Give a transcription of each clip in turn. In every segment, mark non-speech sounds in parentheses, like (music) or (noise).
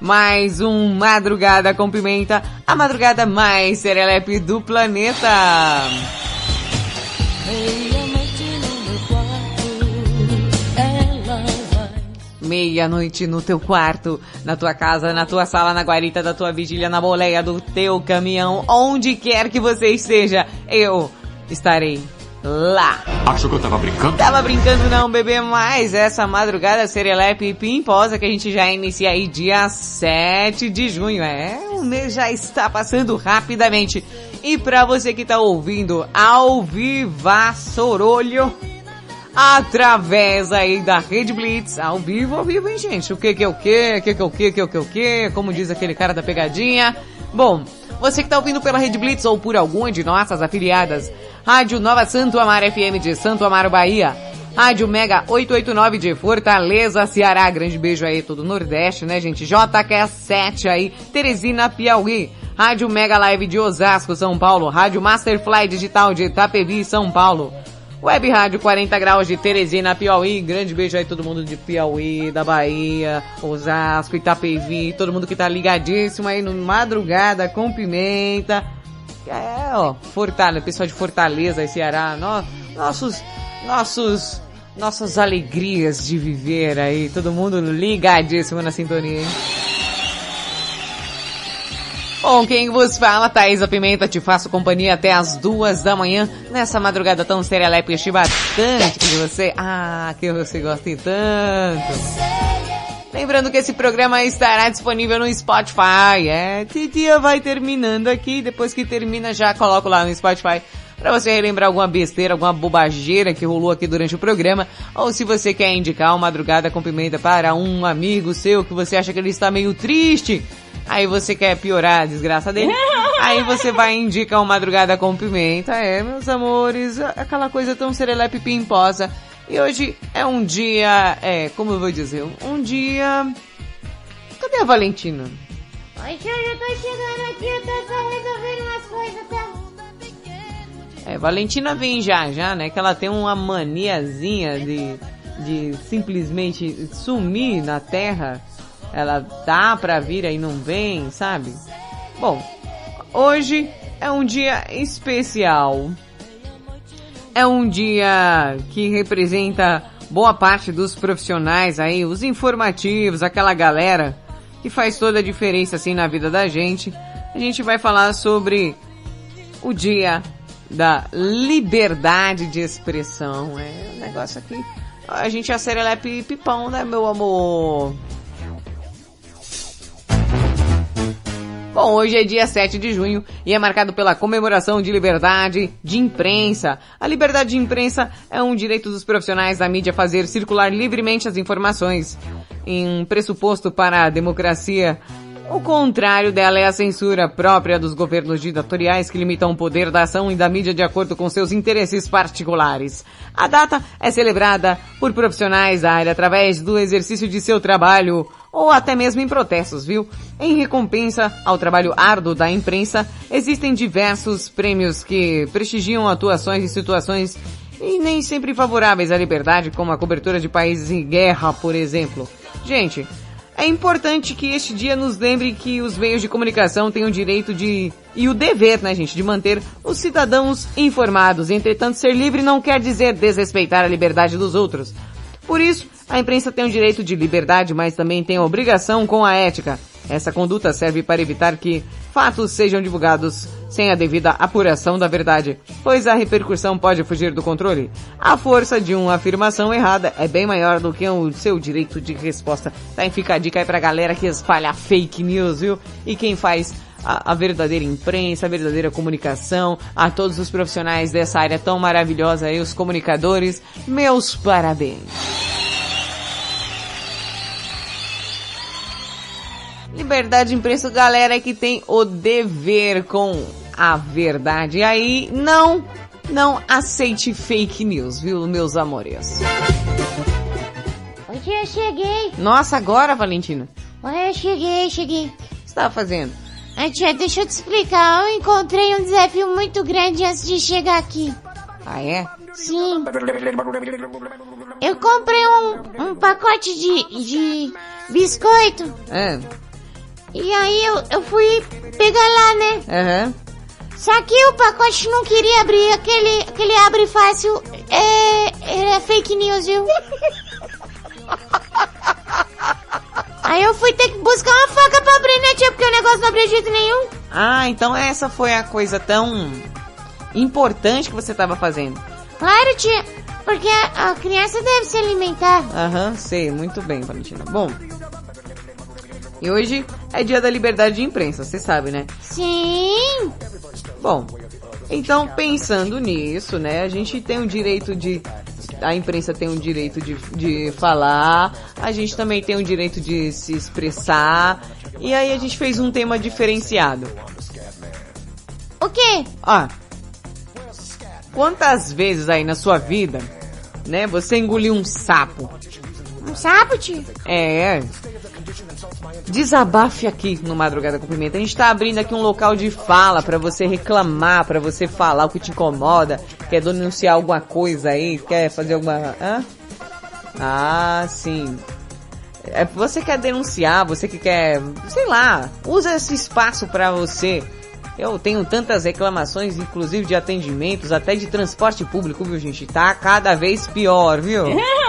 Mais um Madrugada com Pimenta, a madrugada mais serelepe do planeta. Meia-noite no teu quarto, na tua casa, na tua sala, na guarita da tua vigília, na boleia do teu caminhão, onde quer que você esteja, eu estarei lá. Achou que eu tava brincando? Tava brincando não, bebê, mas essa madrugada serelepe pimposa que a gente já inicia aí dia 7 de junho. É, o mês já está passando rapidamente. E pra você que tá ouvindo ao viva Sorolho, através aí da Rede Blitz, ao vivo, ao vivo, hein, gente? O que que é o que? O que que é o que? O que que é o que? Como diz aquele cara da pegadinha. Bom, você que tá ouvindo pela Rede Blitz ou por alguma de nossas afiliadas, Rádio Nova Santo Amaro FM de Santo Amaro, Bahia. Rádio Mega 889 de Fortaleza, Ceará. Grande beijo aí todo o Nordeste, né, gente? JQ7 aí, Teresina, Piauí. Rádio Mega Live de Osasco, São Paulo. Rádio Masterfly Digital de Itapevi, São Paulo. Web Rádio 40 Graus de Teresina, Piauí. Grande beijo aí todo mundo de Piauí, da Bahia, Osasco, Itapevi, todo mundo que tá ligadíssimo aí no Madrugada com Pimenta. É, ó, Fortaleza, pessoal de Fortaleza, Ceará, no, nossos, nossos, nossas alegrias de viver aí, todo mundo ligadíssimo na sintonia, hein? Bom, quem vos fala, Thaisa Pimenta, te faço companhia até as duas da manhã, nessa madrugada tão serelepe, eu bastante de você, ah, que você gosta tanto. Lembrando que esse programa estará disponível no Spotify. É, Titia vai terminando aqui, depois que termina já coloco lá no Spotify para você relembrar alguma besteira, alguma bobageira que rolou aqui durante o programa, ou se você quer indicar uma madrugada com pimenta para um amigo seu que você acha que ele está meio triste, aí você quer piorar a desgraça dele, (laughs) aí você vai indicar uma madrugada com pimenta, é, meus amores, aquela coisa tão serelepe pimposa. E hoje é um dia, é, como eu vou dizer, um dia... Cadê a Valentina? Oi, tia, eu tô chegando aqui, eu tô só resolvendo umas coisas, tá? É, Valentina vem já, já, né? Que ela tem uma maniazinha de, de simplesmente sumir na Terra. Ela dá pra vir aí não vem, sabe? Bom, hoje é um dia especial é um dia que representa boa parte dos profissionais aí, os informativos, aquela galera que faz toda a diferença assim na vida da gente. A gente vai falar sobre o dia da liberdade de expressão. É um negócio aqui. A gente é serelepe pipão, né, meu amor? Bom, hoje é dia 7 de junho e é marcado pela comemoração de liberdade de imprensa. A liberdade de imprensa é um direito dos profissionais da mídia fazer circular livremente as informações. Em pressuposto para a democracia, o contrário dela é a censura própria dos governos ditatoriais que limitam o poder da ação e da mídia de acordo com seus interesses particulares. A data é celebrada por profissionais da área através do exercício de seu trabalho ou até mesmo em protestos, viu? Em recompensa ao trabalho árduo da imprensa, existem diversos prêmios que prestigiam atuações em situações e nem sempre favoráveis à liberdade, como a cobertura de países em guerra, por exemplo. Gente, é importante que este dia nos lembre que os meios de comunicação têm o direito de e o dever, né, gente, de manter os cidadãos informados. Entretanto, ser livre não quer dizer desrespeitar a liberdade dos outros. Por isso, a imprensa tem o direito de liberdade, mas também tem a obrigação com a ética. Essa conduta serve para evitar que fatos sejam divulgados sem a devida apuração da verdade, pois a repercussão pode fugir do controle. A força de uma afirmação errada é bem maior do que o seu direito de resposta. Tá, fica a dica aí pra galera que espalha fake news, viu? E quem faz a, a, verdadeira imprensa, a verdadeira comunicação, a todos os profissionais dessa área tão maravilhosa aí, os comunicadores, meus parabéns. Liberdade de imprensa, galera que tem o dever com a verdade. E aí, não, não aceite fake news, viu, meus amores. Tia, eu cheguei. Nossa, agora, Valentina? Oi, eu cheguei, cheguei. O que você tava fazendo? Ai, tia, deixa eu te explicar. Eu encontrei um desafio muito grande antes de chegar aqui. Ah, é? Sim. Eu comprei um, um pacote de, de biscoito. É. E aí eu, eu fui pegar lá, né? Aham. Uhum. Só que o pacote não queria abrir, aquele, aquele abre fácil, é, é fake news, viu? (laughs) Aí eu fui ter que buscar uma faca pra abrir, né, tia? Porque o negócio não abria de jeito nenhum. Ah, então essa foi a coisa tão importante que você tava fazendo. Claro, tia. Porque a, a criança deve se alimentar. Aham, sei. Muito bem, Valentina. Bom, e hoje é dia da liberdade de imprensa, você sabe, né? Sim! Bom, então pensando nisso, né, a gente tem o direito de. A imprensa tem o direito de, de falar, a gente também tem o direito de se expressar, e aí a gente fez um tema diferenciado. O quê? Ah, quantas vezes aí na sua vida, né, você engoliu um sapo? Um sapo, tio? É, Desabafe aqui no Madrugada com Pimenta. A gente tá abrindo aqui um local de fala para você reclamar, para você falar o que te incomoda, quer denunciar alguma coisa aí, quer fazer alguma... Hã? Ah, sim. É, você quer denunciar, você que quer, sei lá, usa esse espaço para você. Eu tenho tantas reclamações, inclusive de atendimentos, até de transporte público, viu gente? Tá cada vez pior, viu? (laughs)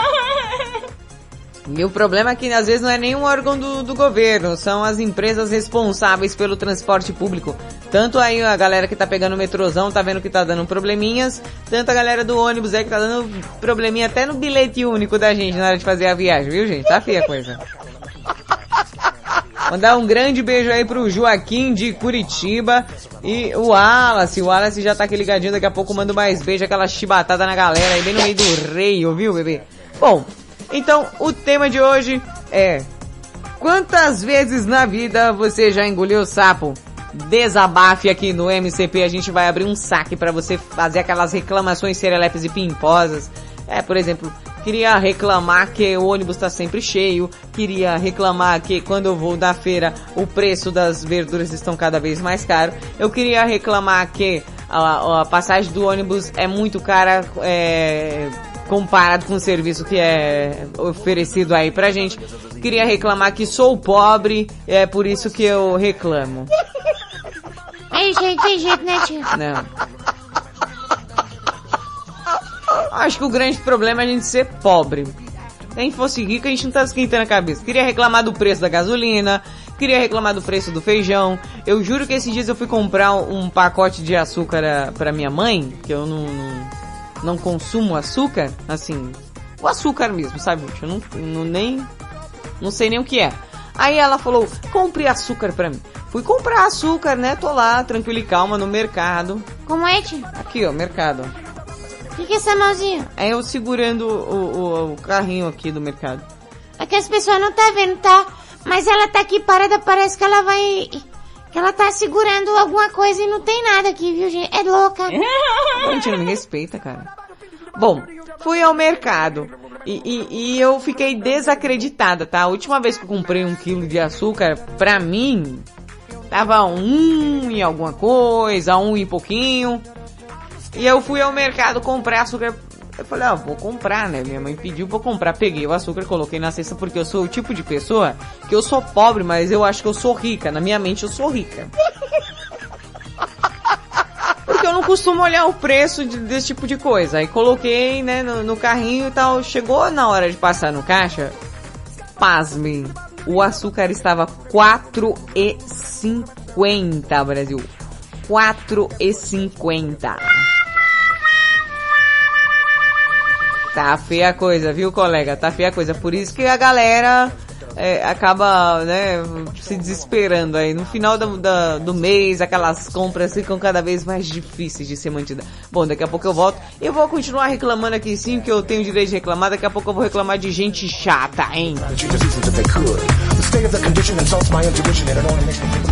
E o problema é que às vezes não é nenhum órgão do, do governo, são as empresas responsáveis pelo transporte público. Tanto aí a galera que tá pegando o metrozão tá vendo que tá dando probleminhas, tanto a galera do ônibus aí que tá dando probleminha até no bilhete único da gente na hora de fazer a viagem, viu gente? Tá feia a coisa. Mandar um grande beijo aí pro Joaquim de Curitiba e o Wallace. O Wallace já tá aqui ligadinho, daqui a pouco mando mais beijo, aquela chibatada na galera aí bem no meio do rei, ouviu, bebê? Bom, então, o tema de hoje é Quantas vezes na vida você já engoliu sapo? Desabafe aqui no MCP, a gente vai abrir um saque para você fazer aquelas reclamações serelepes e pimposas. É, por exemplo, queria reclamar que o ônibus está sempre cheio, queria reclamar que quando eu vou da feira o preço das verduras estão cada vez mais caro, eu queria reclamar que a, a passagem do ônibus é muito cara, é, comparado com o serviço que é oferecido aí pra gente. Queria reclamar que sou pobre, é por isso que eu reclamo. Aí, gente, tem jeito, né, tio? Não. Acho que o grande problema é a gente ser pobre. Se a gente fosse rico, a gente não tá esquentando a cabeça. Queria reclamar do preço da gasolina, queria reclamar do preço do feijão. Eu juro que esses dias eu fui comprar um pacote de açúcar para minha mãe, que eu não, não não consumo açúcar, assim, o açúcar mesmo, sabe, gente? Eu não, não nem, não sei nem o que é. Aí ela falou, compre açúcar pra mim. Fui comprar açúcar, né? Tô lá, tranquilo e calma, no mercado. Como é, tio? Aqui, ó, mercado. O que, que é essa mãozinha? É eu segurando o, o, o, carrinho aqui do mercado. É que as pessoas não tá vendo, tá? Mas ela tá aqui parada, parece que ela vai que ela tá segurando alguma coisa e não tem nada aqui, viu, gente? É louca. Gente, não me respeita, cara. Bom, fui ao mercado e, e, e, eu fiquei desacreditada, tá? A última vez que eu comprei um quilo de açúcar, pra mim, tava um e alguma coisa, um e pouquinho. E eu fui ao mercado comprar açúcar eu falei, ah, vou comprar, né? Minha mãe pediu pra comprar. Peguei o açúcar, coloquei na cesta porque eu sou o tipo de pessoa que eu sou pobre, mas eu acho que eu sou rica. Na minha mente eu sou rica. (laughs) Porque eu não costumo olhar o preço de, desse tipo de coisa. Aí coloquei, né, no, no carrinho e tal. Chegou na hora de passar no caixa. Pasmem. o açúcar estava 4,50, Brasil. 4,50. Tá feia a coisa, viu, colega? Tá feia a coisa. Por isso que a galera é, acaba, né, se desesperando aí. No final do, do, do, mês, aquelas compras ficam cada vez mais difíceis de ser mantidas. Bom, daqui a pouco eu volto. Eu vou continuar reclamando aqui sim, que eu tenho direito de reclamar. Daqui a pouco eu vou reclamar de gente chata, hein?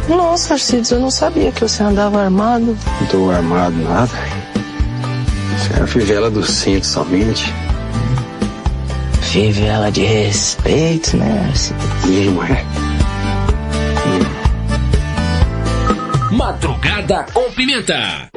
Nossa, Arcides, eu não sabia que você andava armado. Não tô armado nada. Isso é a fivela do cinto somente vive ela de respeito, né? Não. Madrugada com pimenta.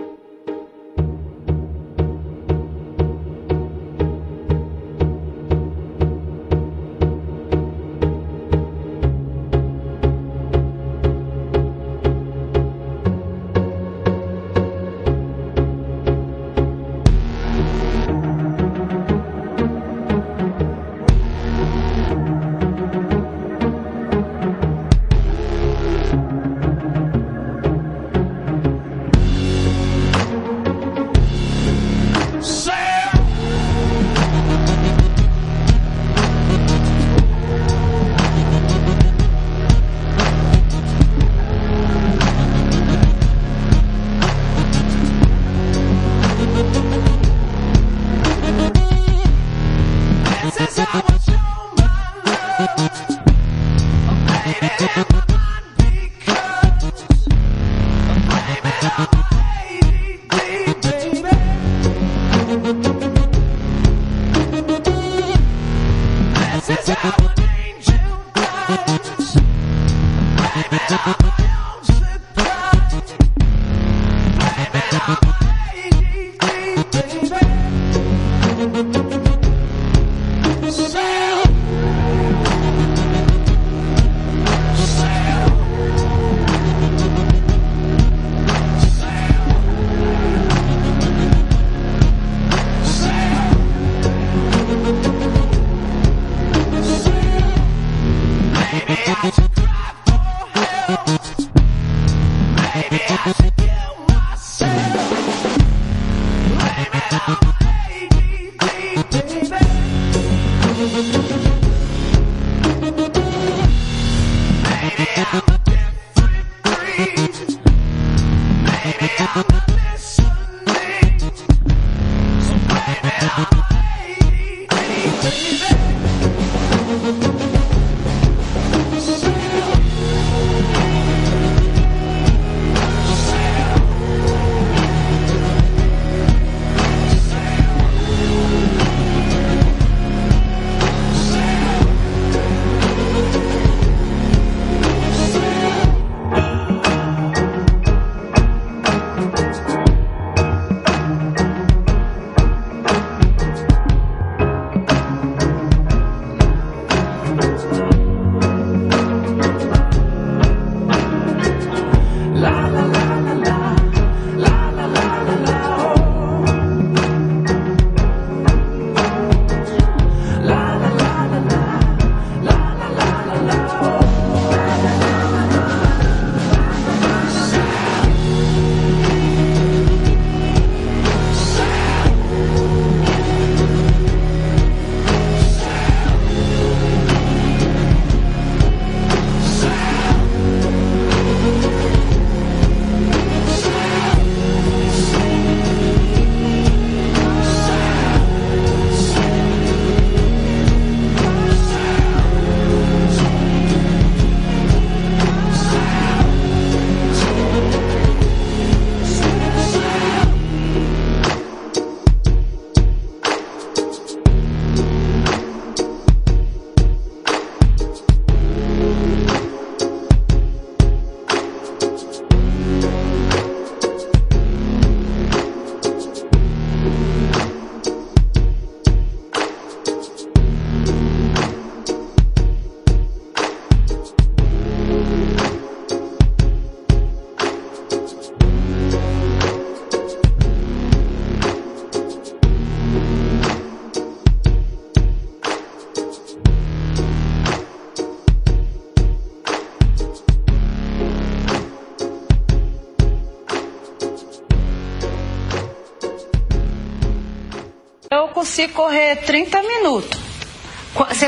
se correr 30 minutos.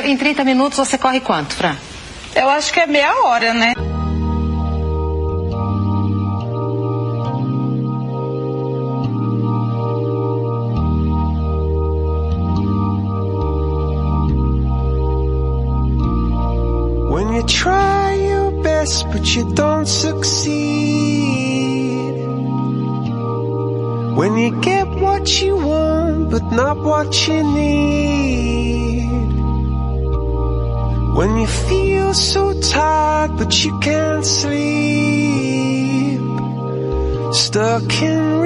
Em 30 minutos você corre quanto, Fran? Eu acho que é meia hora, né? what you need. When you feel so tired but you can't sleep. Stuck in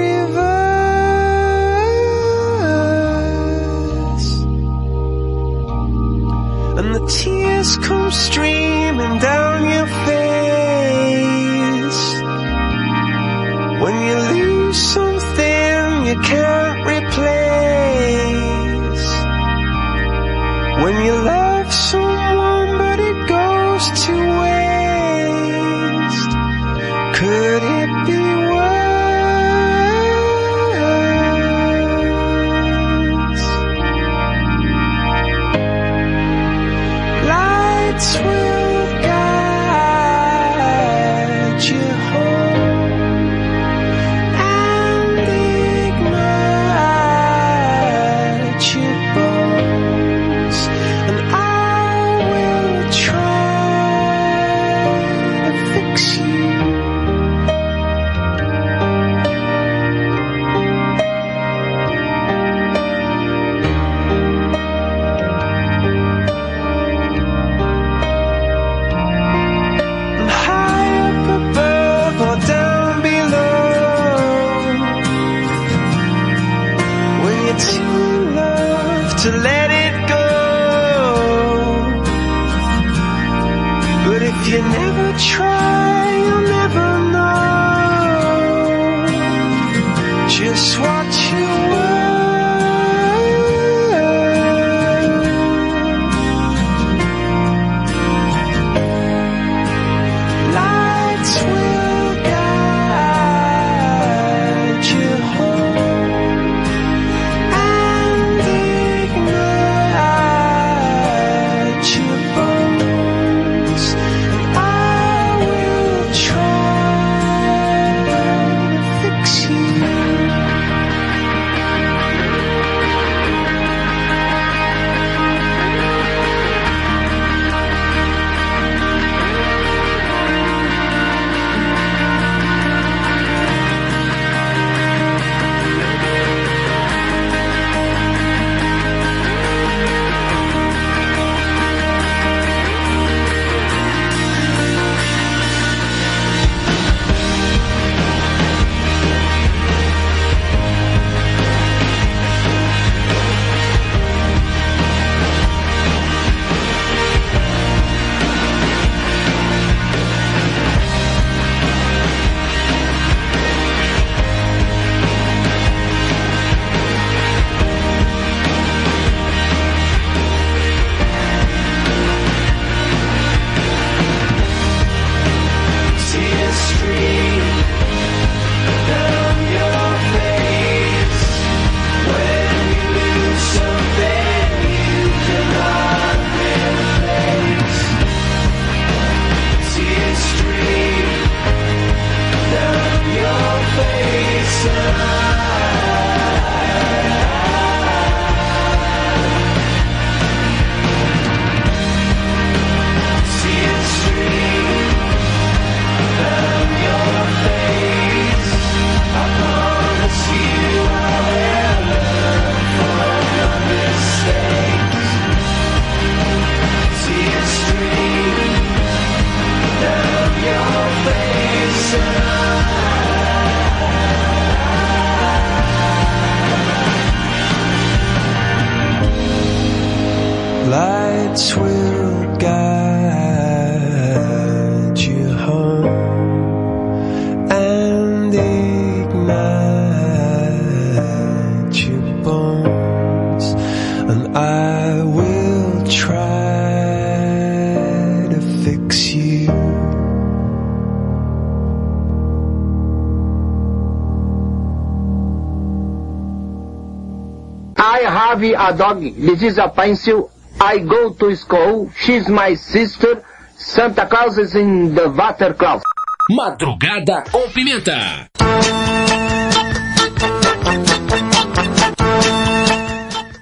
a dog. This is a pencil. I go to school. She's my sister. Santa Claus is in the water closet. Madrugada com Pimenta.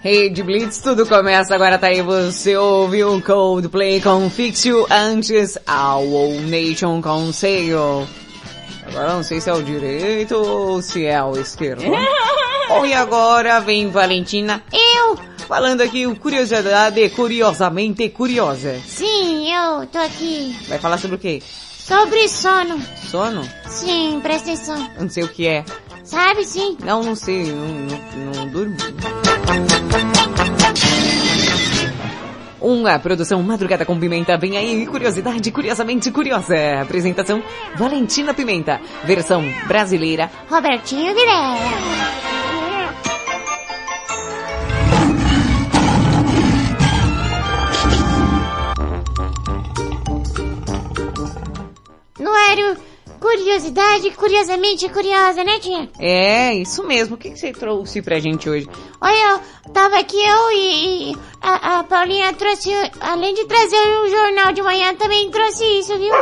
Rede Blitz, tudo começa agora, tá aí, você ouviu Coldplay com Fix You, antes a All Nation com Sale. Agora não sei se é o direito ou se é o esquerdo. (laughs) Bom, e agora vem Valentina, eu, falando aqui o Curiosidade Curiosamente Curiosa. Sim, eu tô aqui. Vai falar sobre o quê? Sobre sono. Sono? Sim, presta atenção. Não sei o que é. Sabe sim? Não, não sei, não, não, não durmo. Uma produção Madrugada com Pimenta vem aí, curiosidade curiosamente curiosa. Apresentação Valentina Pimenta, versão brasileira Robertinho Vilela. Curiosidade curiosamente curiosa, né tia? É, isso mesmo. O que, que você trouxe pra gente hoje? Olha, tava aqui eu e, e a, a Paulinha trouxe, além de trazer o jornal de manhã, também trouxe isso, viu?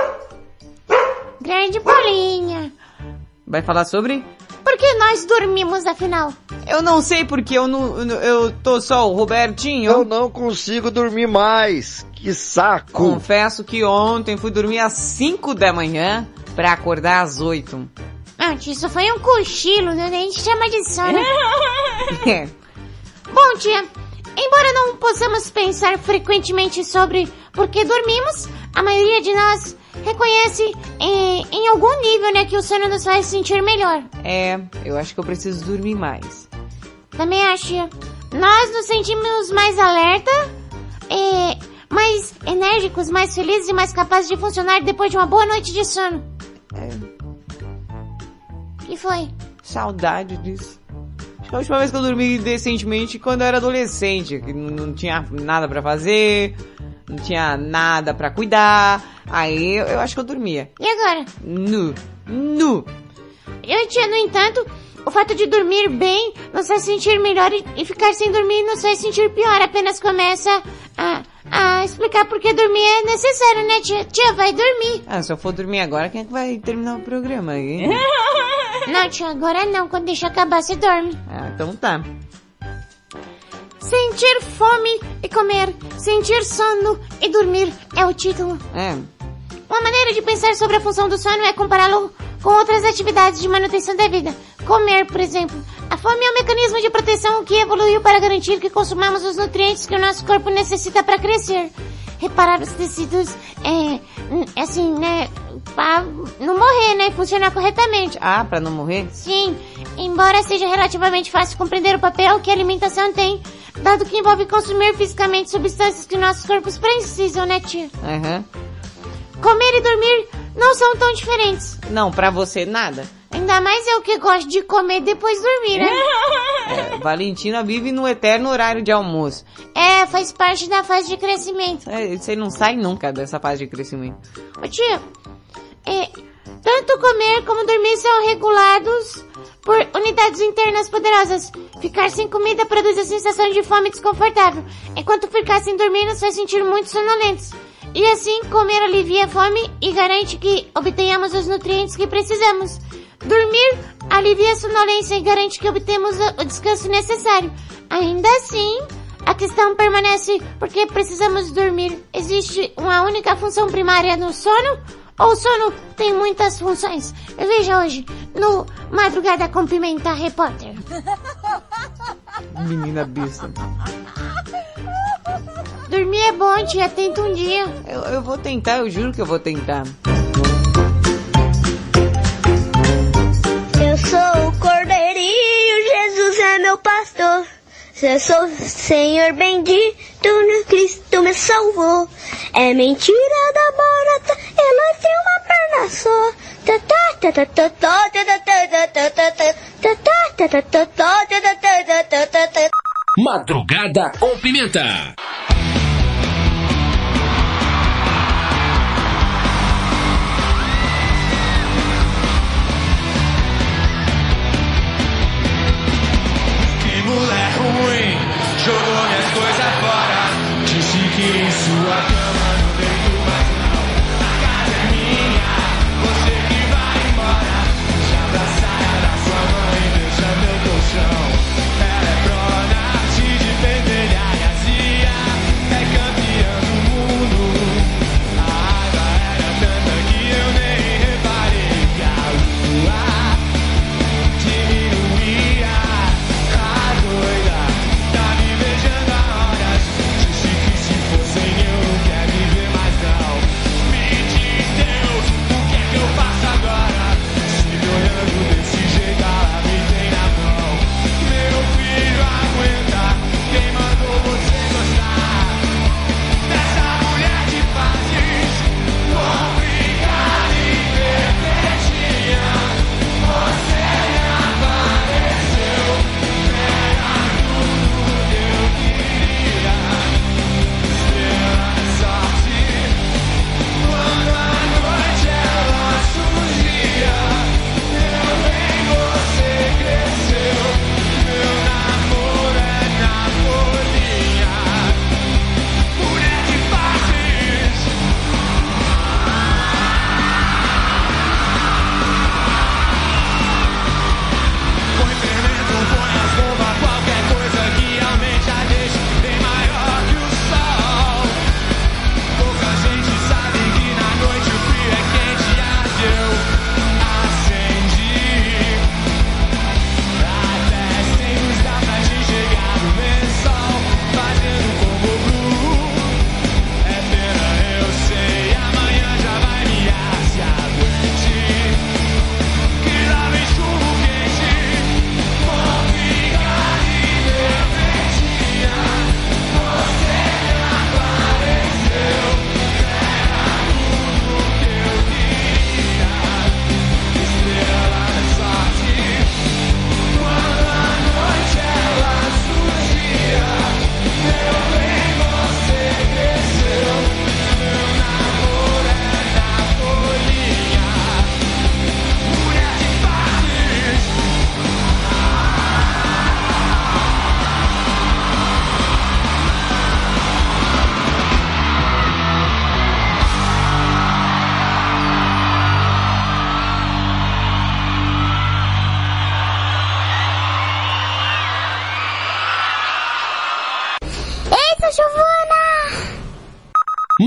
Grande Paulinha. Vai falar sobre? Por que nós dormimos, afinal? Eu não sei porque eu não, eu tô só o Robertinho. Eu não consigo dormir mais. Que saco. Confesso que ontem fui dormir às 5 da manhã pra acordar às 8. Ah, isso foi um cochilo, né? A gente chama de sono. É. (laughs) (laughs) Bom, tia, embora não possamos pensar frequentemente sobre por que dormimos, a maioria de nós reconhece em, em algum nível, né, que o sono nos faz sentir melhor. É, eu acho que eu preciso dormir mais. Também acho, tia. Nós nos sentimos mais alerta, é, mais enérgicos, mais felizes e mais capazes de funcionar depois de uma boa noite de sono. É, que foi? saudade disso. Acho que a última vez que eu dormi decentemente quando eu era adolescente, que não, não tinha nada pra fazer, não tinha nada pra cuidar. Aí eu, eu acho que eu dormia. E agora? Nu. Nu. Eu, tia, no entanto, o fato de dormir bem nos faz sentir melhor e, e ficar sem dormir nos faz sentir pior. Apenas começa a, a explicar por que dormir é necessário, né, tia? Tia, vai dormir. Ah, se eu for dormir agora, quem é que vai terminar o programa aí? (laughs) Não, tia, agora não. Quando deixa acabar, você dorme. ah, então tá. Sentir fome e comer, sentir sono e dormir é o título. É. Uma maneira de pensar sobre a função do sono é compará-lo com outras atividades de manutenção da vida. Comer, por exemplo. A fome é um mecanismo de proteção que evoluiu para garantir que consumamos os nutrientes que o nosso corpo necessita para crescer. Reparar os tecidos, é, hum, assim, né, pra não morrer, né, e funcionar corretamente. Ah, pra não morrer? Sim, embora seja relativamente fácil compreender o papel que a alimentação tem, dado que envolve consumir fisicamente substâncias que nossos corpos precisam, né, tia? Aham. Comer e dormir não são tão diferentes. Não, pra você nada. Ainda mais eu que gosto de comer depois dormir, né? É, Valentina vive no eterno horário de almoço. É, faz parte da fase de crescimento. É, Você não sai nunca dessa fase de crescimento. Ô tia, é, tanto comer como dormir são regulados por unidades internas poderosas. Ficar sem comida produz a sensação de fome desconfortável, enquanto ficar sem dormir nos faz sentir muito sonolentos. E assim, comer alivia a fome e garante que obtenhamos os nutrientes que precisamos. Dormir alivia a sonolência e garante que obtemos o descanso necessário. Ainda assim, a questão permanece porque precisamos dormir. Existe uma única função primária no sono? Ou o sono tem muitas funções? Veja hoje, no Madrugada com Pimenta Repórter. (laughs) Menina besta. Dormir é bom, tia, tenta um dia. Eu, eu vou tentar, eu juro que eu vou tentar. Sou o cordeirinho, Jesus é meu pastor. Eu sou o Senhor bendito, no Cristo me salvou. É mentira da barata, ela tem uma perna só. Tá, tá, tá, mulher é ruim, jogou minhas coisas fora. Disse que em sua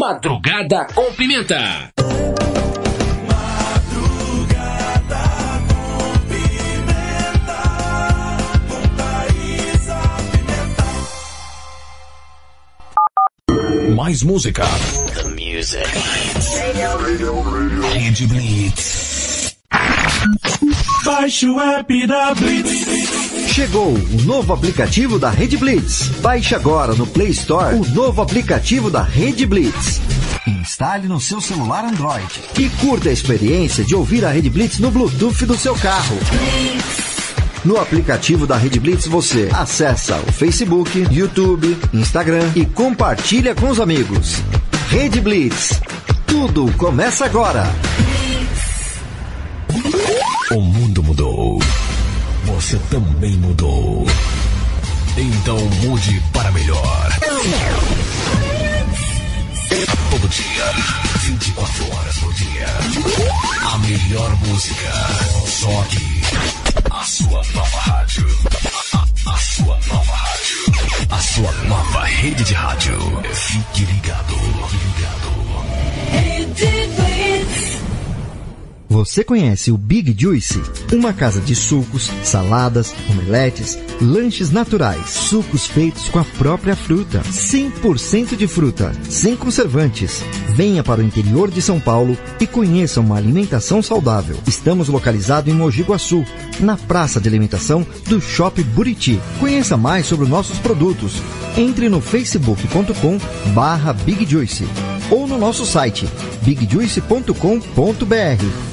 Madrugada com Pimenta. Mais música. The music. Rede Blitz. Baixe o app da Blitz. Chegou o novo aplicativo da Rede Blitz. Baixe agora no Play Store o novo aplicativo da Rede Blitz. Instale no seu celular Android e curta a experiência de ouvir a Rede Blitz no Bluetooth do seu carro. No aplicativo da Rede Blitz você acessa o Facebook, YouTube, Instagram e compartilha com os amigos. Rede Blitz. Tudo começa agora. O mundo mudou. Você também mudou. Então mude para melhor. 24 horas por dia. A melhor música. Só aqui. A sua nova rádio. A, sua nova rádio. A sua nova rede de rádio. Fique ligado. Fique ligado. Você conhece o Big Juice? Uma casa de sucos, saladas, omeletes, lanches naturais, sucos feitos com a própria fruta, 100% de fruta, sem conservantes. Venha para o interior de São Paulo e conheça uma alimentação saudável. Estamos localizados em Mogi Guaçu, na praça de alimentação do Shopping Buriti. Conheça mais sobre os nossos produtos. Entre no facebook.com barra Big Juice ou no nosso site bigjuice.com.br.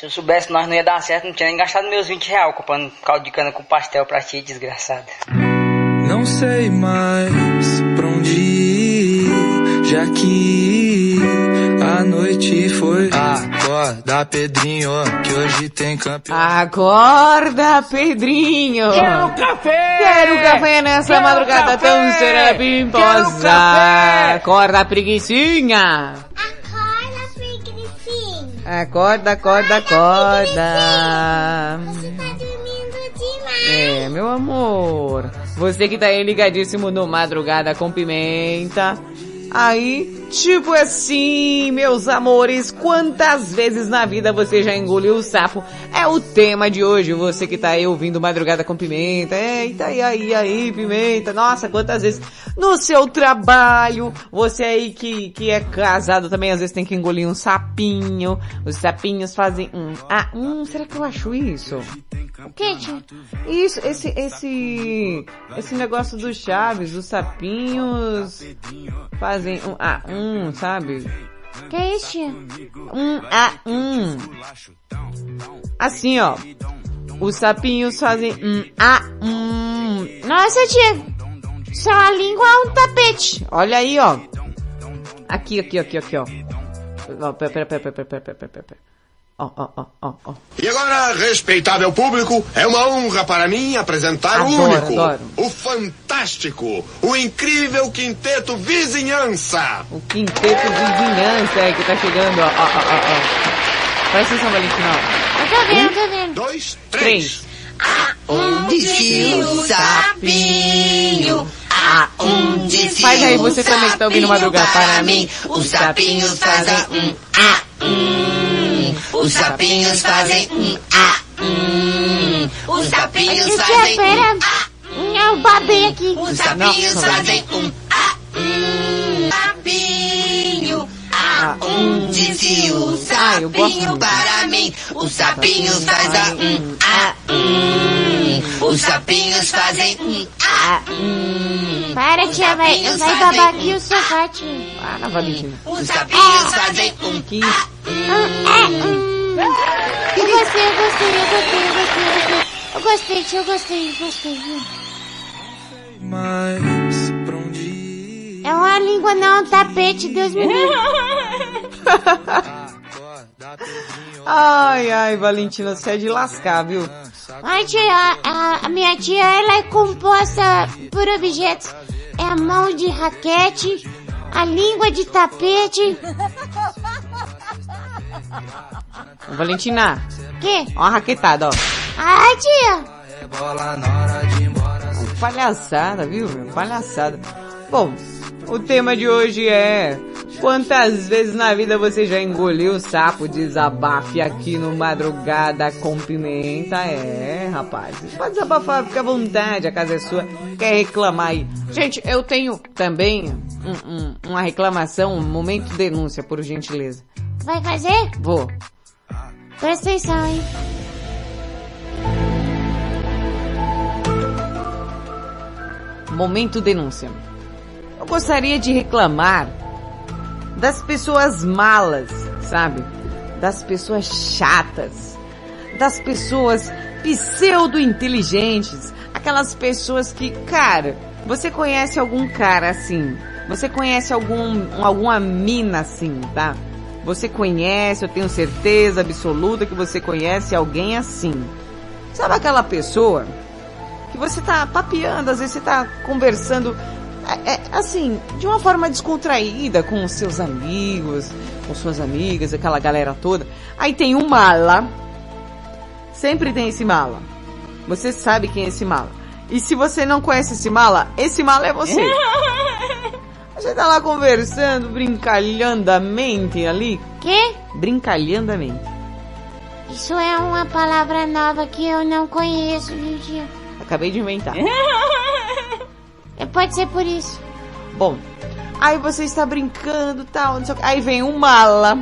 Se eu soubesse nós não ia dar certo, não tinha nem gastado meus 20 reais comprando caldo de cana com pastel pra ti, desgraçada. Não sei mais pra onde ir, já que a noite foi. Acorda, Pedrinho, que hoje tem campeonato. Acorda, Pedrinho! Quero café! Quero café nessa Quero madrugada café! tão serena pimposa! Quero café! Acorda, preguicinha! Acorda, acorda, acorda! É, meu amor. Você que tá aí ligadíssimo no Madrugada com Pimenta. Aí, tipo assim, meus amores, quantas vezes na vida você já engoliu o sapo? É o tema de hoje, você que tá aí ouvindo Madrugada com Pimenta. Eita, aí, aí, aí, Pimenta. Nossa, quantas vezes no seu trabalho, você aí que, que é casado também às vezes tem que engolir um sapinho. Os sapinhos fazem um, ah, hum, será que eu acho isso? O que? Isso, esse, esse, esse negócio dos chaves, os sapinhos fazem um, ah, um, sabe? Que é isso, tia? Um, ah, um. Assim, ó. Os sapinhos fazem um, ah, um. Nossa, tia. Sua língua é um tapete. Olha aí, ó. Aqui, aqui, aqui, aqui, ó. Ó, Pera, pera, pera, pera, pera, pera, pera, pera. Ó, ó, ó, ó, ó. E agora, respeitável público, é uma honra para mim apresentar o Adoro, único, adoro. o fantástico, o incrível Quinteto Vizinhança. O quinteto vizinhança é que tá chegando, ó, ó, ó, ó, ó. Presta atenção, Valentina, ó. Eu tô vendo, eu tô vendo. Dois, Três. Onde o sapinho? Aonde se Faz aí, o você também que tá ouvindo madrugada para mim. Os sapinhos fazem um ah, hum. Os sapinhos fazem um ah, hum. Os sapinhos Tia, fazem um pera. Eu babei aqui. Os sapinhos fazem um ah, hum. Sapinho, aonde se o Ah, eu gosto sapinho para mim? Os sapinhos fazem um ah, hum. Os sapinhos fazem um ah, hum. Para, tia, vai, vai babar um aqui o sofá, tia. Para, Valentina. Os sapinhos fazem um Que é, hum. Eu gostei, eu gostei, eu gostei, eu gostei, eu gostei. Eu gostei, tia, eu gostei, eu gostei. viu? É uma língua, não, é um tapete, Deus me livre. (laughs) Ai, ai, Valentina, você é de lascar, viu? Ai, tia, a, a minha tia, ela é composta por objetos. É a mão de raquete, a língua de tapete. Valentina, Que? ó uma raquetada, ó. Ai, tia. Palhaçada, viu? Palhaçada. Bom, o tema de hoje é quantas vezes na vida você já engoliu o sapo desabafe aqui no Madrugada com Pimenta? É, rapaz. Pode desabafar, fica à vontade, a casa é sua. Quer reclamar aí? Gente, eu tenho também um- um- uma reclamação, um momento de denúncia, por gentileza. Vai fazer? Vou. Presta atenção, hein? Momento denúncia. Gostaria de reclamar das pessoas malas, sabe? Das pessoas chatas, das pessoas pseudo-inteligentes, aquelas pessoas que, cara, você conhece algum cara assim? Você conhece algum, alguma mina assim, tá? Você conhece, eu tenho certeza absoluta que você conhece alguém assim. Sabe aquela pessoa que você tá papeando, às vezes você tá conversando, é, assim, de uma forma descontraída com os seus amigos, com suas amigas, aquela galera toda. Aí tem um mala, sempre tem esse mala. Você sabe quem é esse mala. E se você não conhece esse mala, esse mala é você. (laughs) Você tá lá conversando, brincalhandamente ali. Que? Brincalhandamente. Isso é uma palavra nova que eu não conheço, tia? Acabei de inventar. (laughs) É, Pode ser por isso. Bom, aí você está brincando tal, não sei o que. Aí vem um mala,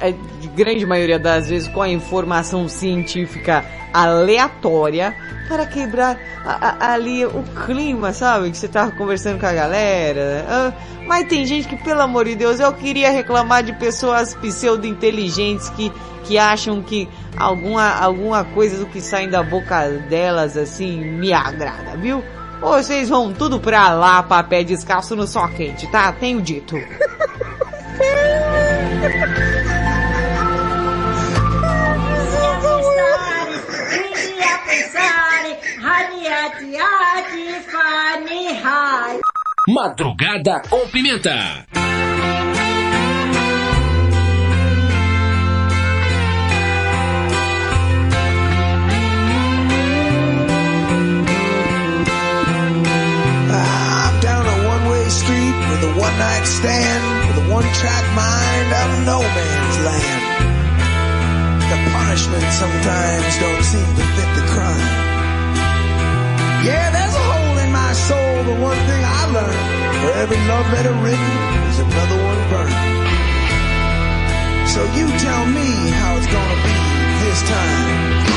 é, é, de grande maioria das vezes com a informação científica aleatória para quebrar a- a- ali o clima, sabe? Que você tava conversando com a galera. Ah, mas tem gente que, pelo amor de Deus, eu queria reclamar de pessoas pseudo-inteligentes que, que acham que alguma, alguma coisa do que sai da boca delas, assim, me agrada, viu? Vocês vão tudo pra lá, pra pé descalço no sol quente, tá? Tenho dito. Madrugada com pimenta. With a one-night stand, with a one-track mind out of no man's land. The punishment sometimes don't seem to fit the crime. Yeah, there's a hole in my soul, but one thing I learned, for every love letter written, there's another one burned. So you tell me how it's gonna be this time.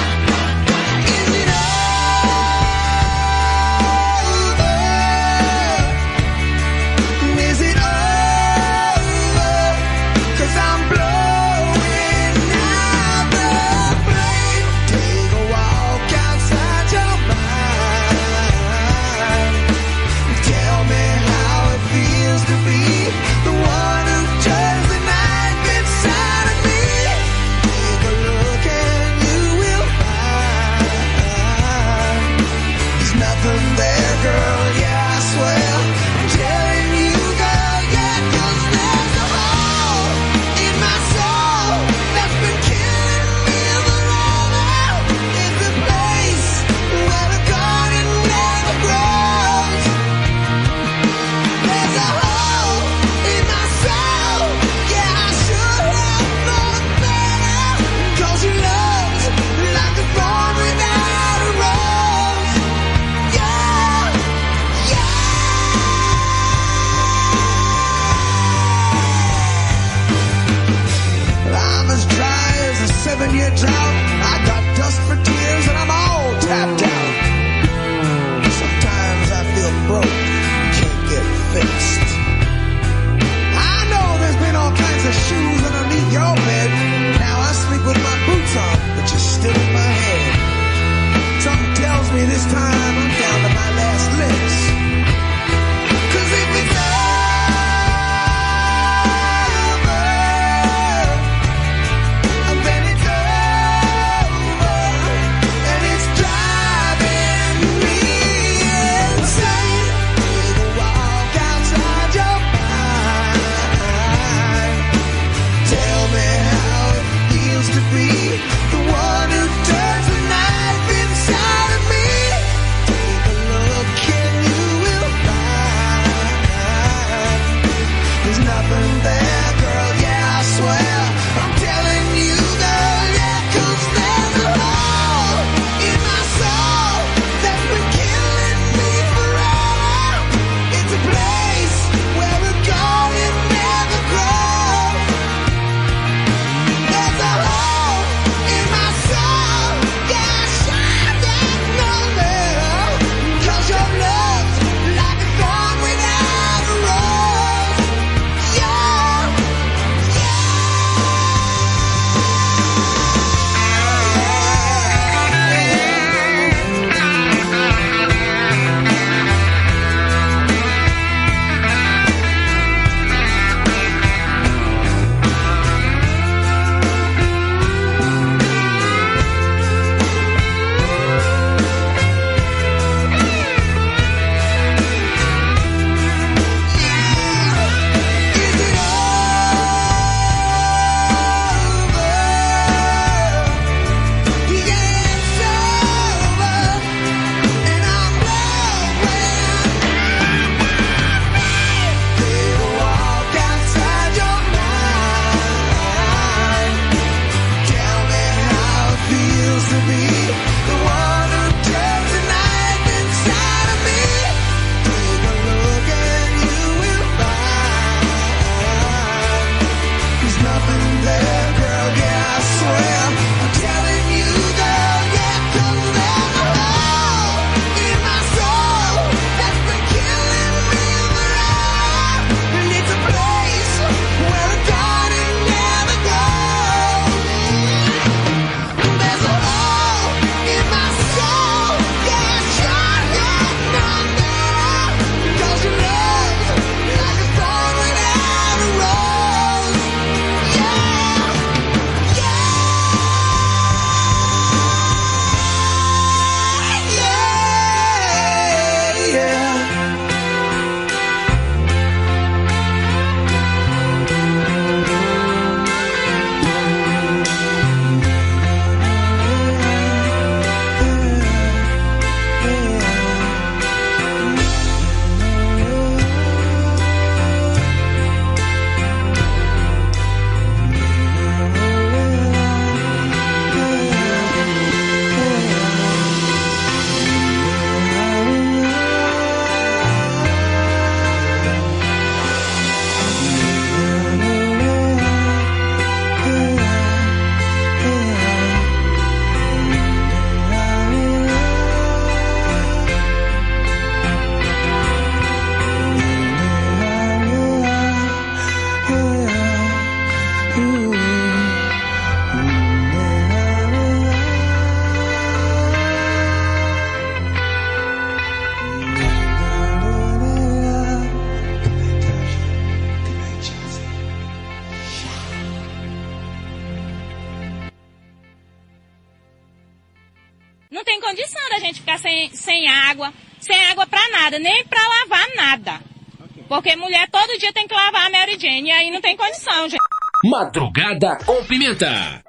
Madrugada com Pimenta.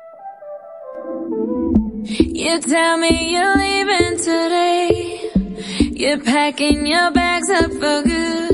You tell me you're leaving today. You're packing your bags up for good.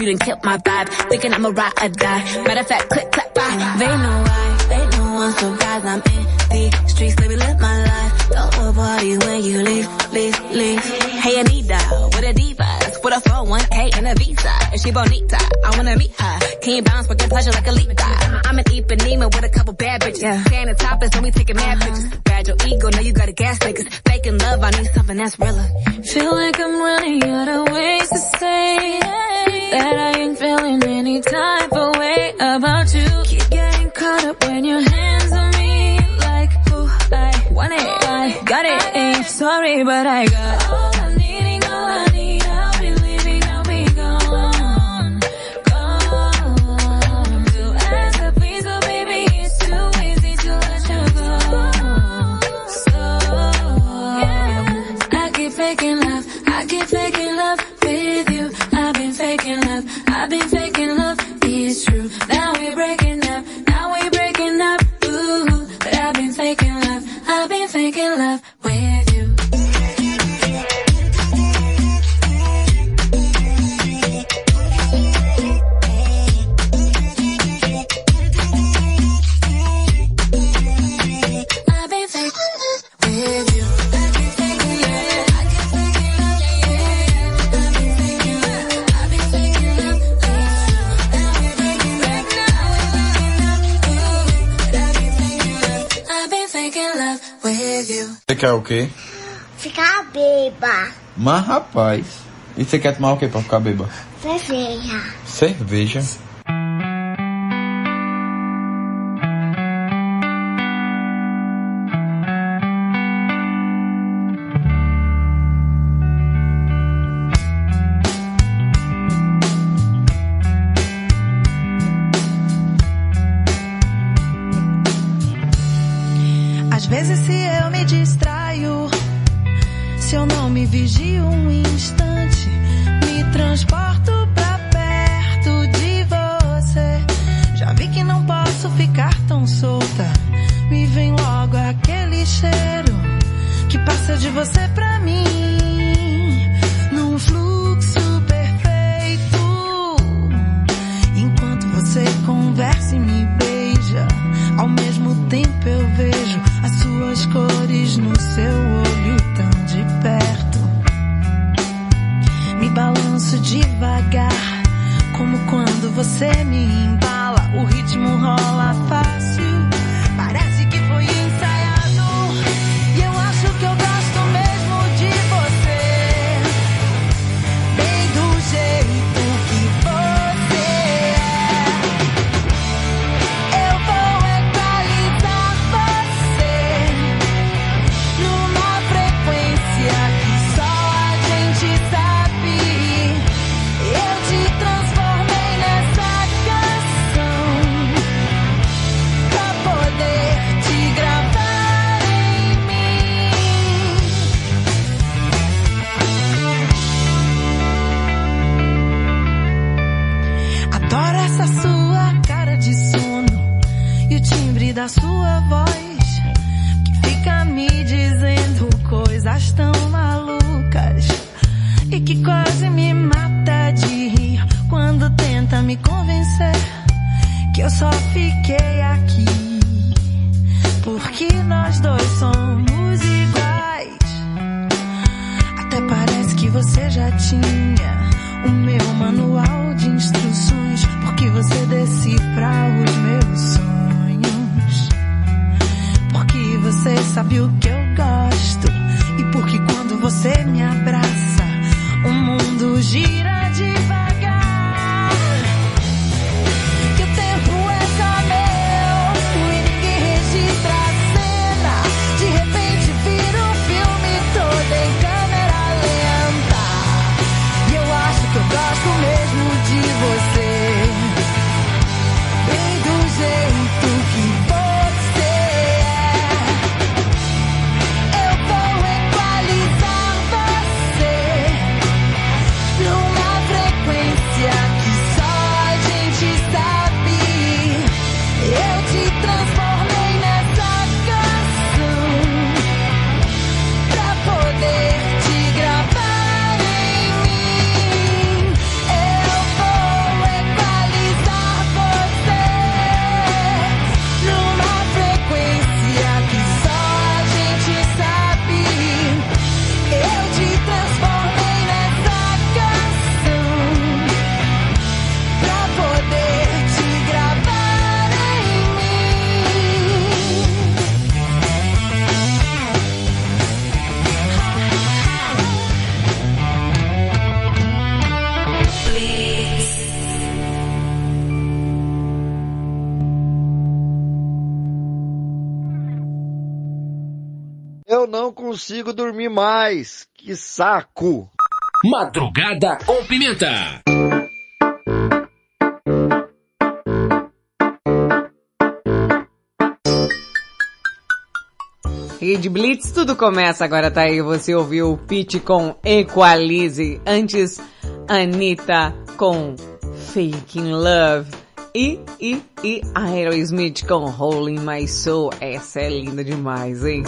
you done kill my vibe. Thinking I'ma ride or die. Matter of fact, click, clap, bye. They know why, they know I'm so guys, I'm in the streets, baby, live my life. Don't worry when you leave, leave, leave. Hey, Anita, what a diva. With a 401k and a visa. And she bonita, I wanna meet her. Can you bounce for your pleasure like a leap? I'm an Ipanema with a couple bad bitches. Yeah. Standing topless when we taking mad uh -huh. pictures. Bad your ego, now you got a gas niggas. Faking love, I need something that's realer. Você quer o quê? Ficar beba. Mas rapaz, e você quer tomar o quê pra ficar beba? Cerveja. Cerveja? Não consigo dormir mais. Que saco. Madrugada com pimenta. Rede Blitz, tudo começa agora, tá aí. Você ouviu o Pitch com Equalize. Antes, Anitta com Faking Love. E, e, e Aerosmith com Holding My Soul. Essa é linda demais, hein?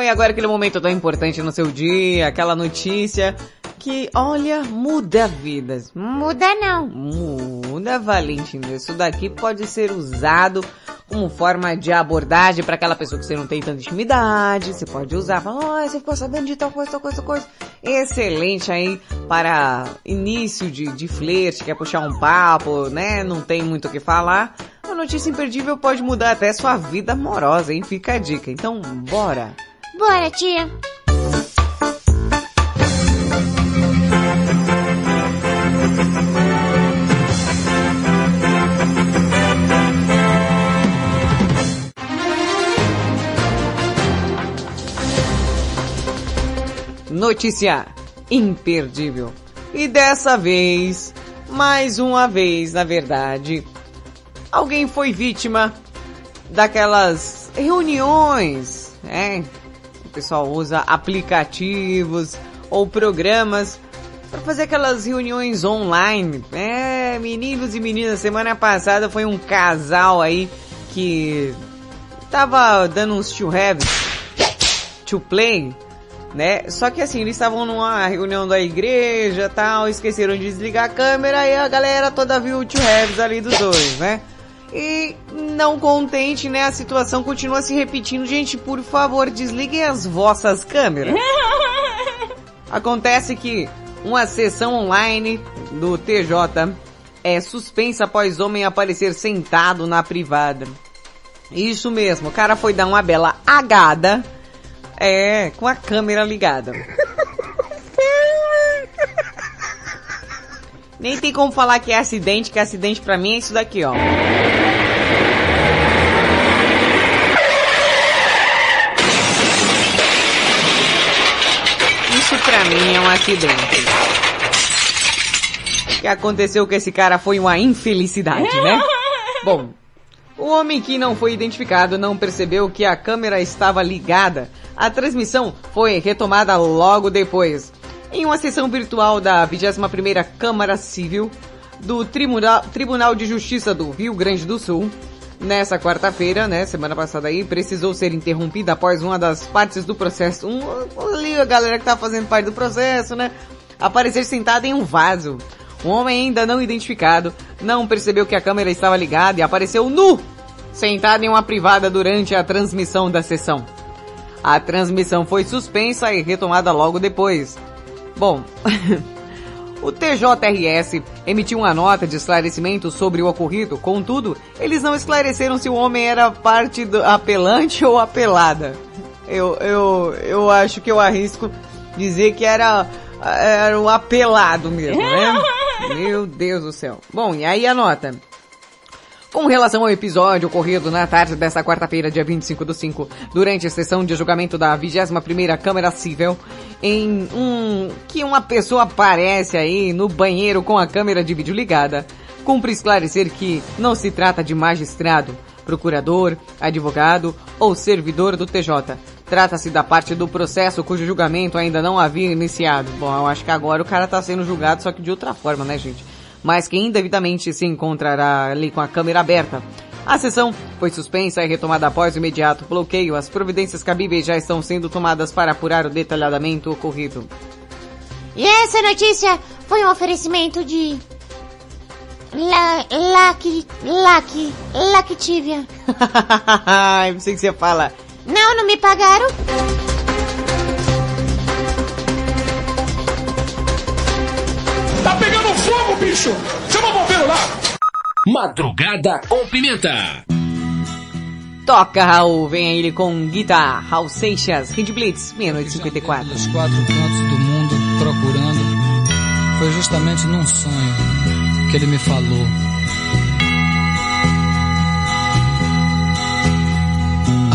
E agora aquele momento tão importante no seu dia, aquela notícia que, olha, muda vidas. Muda não. Muda, Valentina. Isso daqui pode ser usado como forma de abordagem para aquela pessoa que você não tem tanta intimidade. Você pode usar, falar, oh, você ficou sabendo de tal coisa, tal coisa, tal coisa. Excelente aí para início de, de flerte, quer puxar um papo, né? Não tem muito o que falar. A notícia imperdível pode mudar até sua vida amorosa, hein? Fica a dica. Então, bora! Bora, tia. Notícia imperdível. E dessa vez, mais uma vez, na verdade, alguém foi vítima daquelas reuniões, né? Pessoal usa aplicativos ou programas para fazer aquelas reuniões online. É, meninos e meninas, semana passada foi um casal aí que tava dando uns to have, to play, né? Só que assim, eles estavam numa reunião da igreja tal, esqueceram de desligar a câmera e a galera toda viu o to haves ali dos dois, né? E não contente, né? A situação continua se repetindo. Gente, por favor, desliguem as vossas câmeras. (laughs) Acontece que uma sessão online do TJ é suspensa após homem aparecer sentado na privada. Isso mesmo, o cara foi dar uma bela agada, é, com a câmera ligada. (laughs) Nem tem como falar que é acidente, que acidente pra mim é isso daqui, ó. Isso pra mim é um acidente. O que aconteceu com esse cara foi uma infelicidade, né? (laughs) Bom, o homem que não foi identificado não percebeu que a câmera estava ligada. A transmissão foi retomada logo depois. Em uma sessão virtual da 21ª Câmara Civil do Tribunal, Tribunal de Justiça do Rio Grande do Sul, nessa quarta-feira, né, semana passada aí, precisou ser interrompida após uma das partes do processo, um, ali a galera que tá fazendo parte do processo, né, aparecer sentada em um vaso. Um homem ainda não identificado não percebeu que a câmera estava ligada e apareceu nu, sentado em uma privada durante a transmissão da sessão. A transmissão foi suspensa e retomada logo depois. Bom, (laughs) o TJRS emitiu uma nota de esclarecimento sobre o ocorrido, contudo, eles não esclareceram se o homem era parte do apelante ou apelada. Eu, eu, eu acho que eu arrisco dizer que era, era o apelado mesmo, né? (laughs) Meu Deus do céu. Bom, e aí a nota. Com relação ao episódio ocorrido na tarde desta quarta-feira, dia 25 do 5, durante a sessão de julgamento da 21ª Câmara Civil, em um que uma pessoa aparece aí no banheiro com a câmera de vídeo ligada, cumpre esclarecer que não se trata de magistrado, procurador, advogado ou servidor do TJ. Trata-se da parte do processo cujo julgamento ainda não havia iniciado. Bom, eu acho que agora o cara tá sendo julgado, só que de outra forma, né, gente? Mas que indevidamente se encontrará ali com a câmera aberta. A sessão foi suspensa e retomada após o imediato bloqueio. As providências cabíveis já estão sendo tomadas para apurar o detalhadamente ocorrido. E essa notícia foi um oferecimento de. La, Lucky. Lucky. Lactivia. (laughs) eu sei que você fala. Não, não me pagaram. Bicho! Chama o bombeiro lá! Madrugada com pimenta. Toca, Raul. Vem aí ele com guitarra. Raul Seixas, Red Blitz, meia-noite e 54. Os quatro cantos do mundo procurando. Foi justamente num sonho que ele me falou.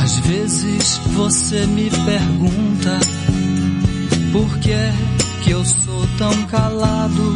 Às vezes você me pergunta por que é que eu sou tão calado.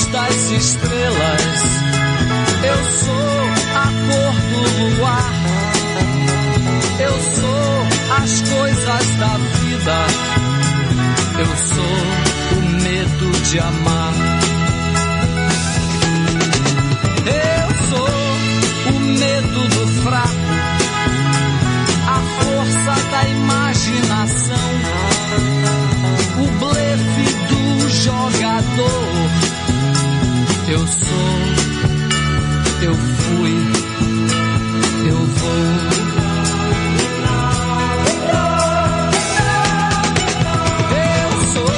Luz das estrelas, eu sou a cor do luar, eu sou as coisas da vida, eu sou o medo de amar. Eu sou o medo do fraco, a força da imaginação, o blefe do jogador. Eu sou, eu fui, eu vou. Eu sou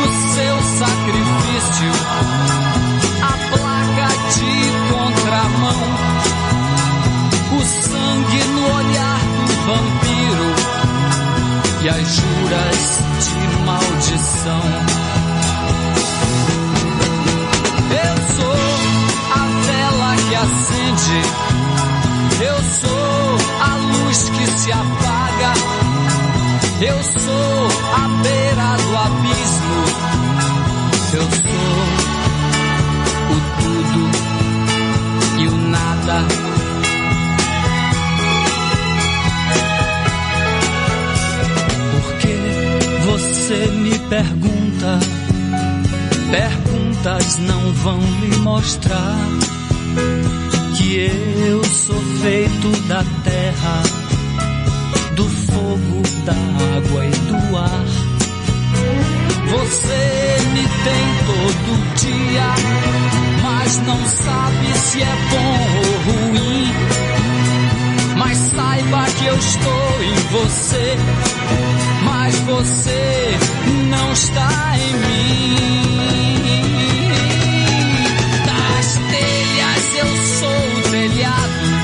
o seu sacrifício, a placa de contramão, o sangue no olhar do vampiro e as juras de maldição. Acende, eu sou a luz que se apaga, eu sou a beira do abismo, eu sou o tudo e o nada. você me pergunta, perguntas não vão lhe mostrar que eu sou feito da terra, do fogo, da água e do ar. Você me tem todo dia, mas não sabe se é bom ou ruim. Mas saiba que eu estou em você mas você não está em mim. Das telhas eu sou o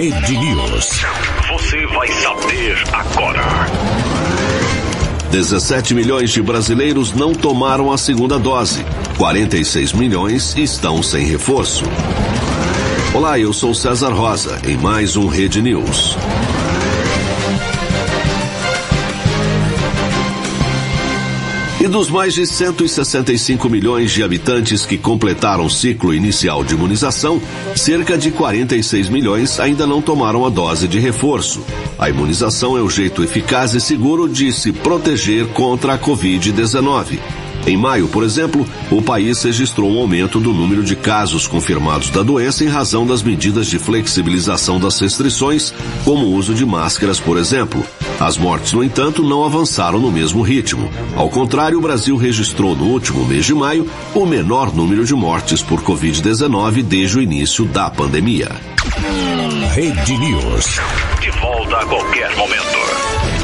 Rede News. Você vai saber agora. 17 milhões de brasileiros não tomaram a segunda dose. 46 milhões estão sem reforço. Olá, eu sou César Rosa, em mais um Rede News. Dos mais de 165 milhões de habitantes que completaram o ciclo inicial de imunização, cerca de 46 milhões ainda não tomaram a dose de reforço. A imunização é o jeito eficaz e seguro de se proteger contra a Covid-19. Em maio, por exemplo, o país registrou um aumento do número de casos confirmados da doença em razão das medidas de flexibilização das restrições, como o uso de máscaras, por exemplo. As mortes, no entanto, não avançaram no mesmo ritmo. Ao contrário, o Brasil registrou no último mês de maio o menor número de mortes por Covid-19 desde o início da pandemia. Rede News. De volta a qualquer momento.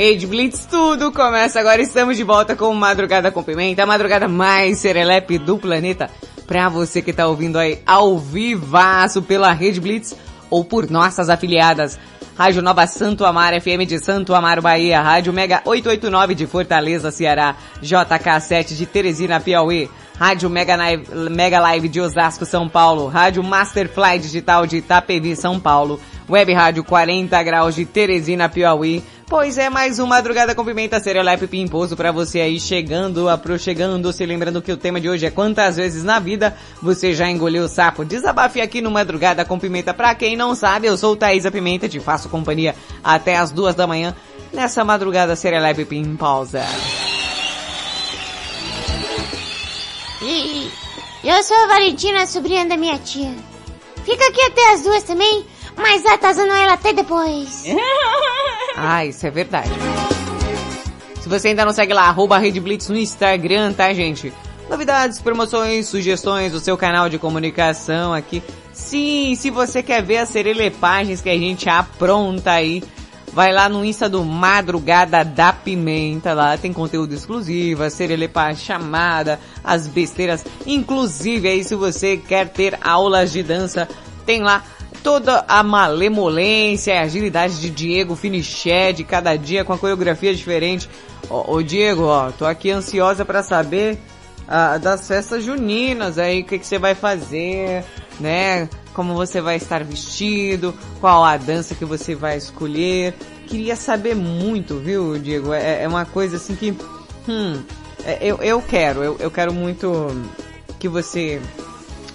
Rede Blitz, tudo começa agora. Estamos de volta com Madrugada com Pimenta, a madrugada mais serelepe do planeta. Pra você que tá ouvindo aí ao vivaço pela Rede Blitz ou por nossas afiliadas. Rádio Nova Santo Amaro, FM de Santo Amaro, Bahia. Rádio Mega 889 de Fortaleza, Ceará. JK7 de Teresina, Piauí. Rádio Mega, Live, Mega Live de Osasco, São Paulo. Rádio Masterfly Digital de Itapevi, São Paulo. Web Rádio 40 Graus de Teresina, Piauí. Pois é, mais uma madrugada com pimenta serelepe pimposo para você aí chegando, chegando, se lembrando que o tema de hoje é quantas vezes na vida você já engoliu o sapo. Desabafe aqui no Madrugada com Pimenta. Pra quem não sabe, eu sou Thaisa Pimenta, te faço companhia até as duas da manhã nessa madrugada serelepe pimposa. E eu sou a Valentina, sobrinha da minha tia. Fica aqui até as duas também, mas atazando ela até depois. (laughs) Ah, isso é verdade. Se você ainda não segue lá, arroba Rede Blitz no Instagram, tá, gente? Novidades, promoções, sugestões do seu canal de comunicação aqui. Sim, se você quer ver as serelepagens que a gente apronta aí, vai lá no Insta do Madrugada da Pimenta, lá tem conteúdo exclusivo, a serelepagem chamada, as besteiras. Inclusive aí se você quer ter aulas de dança, tem lá toda a malemolência e agilidade de Diego Finiched, cada dia com a coreografia diferente. Ô, ô Diego, ó, tô aqui ansiosa para saber ah, das festas juninas aí, o que, que você vai fazer, né? Como você vai estar vestido, qual a dança que você vai escolher. Queria saber muito, viu, Diego? É, é uma coisa assim que, hum, é, eu, eu quero, eu, eu quero muito que você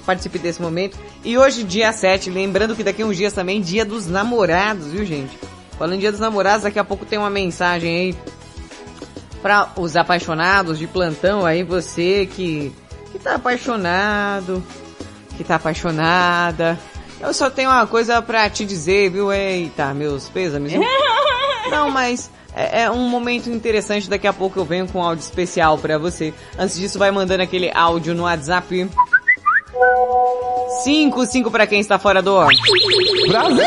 participe desse momento. E hoje, dia 7, lembrando que daqui a uns dias também, dia dos namorados, viu gente? Falando em dia dos namorados, daqui a pouco tem uma mensagem aí para os apaixonados de plantão aí, você que, que tá apaixonado, que tá apaixonada. Eu só tenho uma coisa pra te dizer, viu? Eita, meus pêsames. (laughs) Não, mas é, é um momento interessante. Daqui a pouco eu venho com um áudio especial pra você. Antes disso, vai mandando aquele áudio no WhatsApp. 5, 5 pra quem está fora do. Brasil!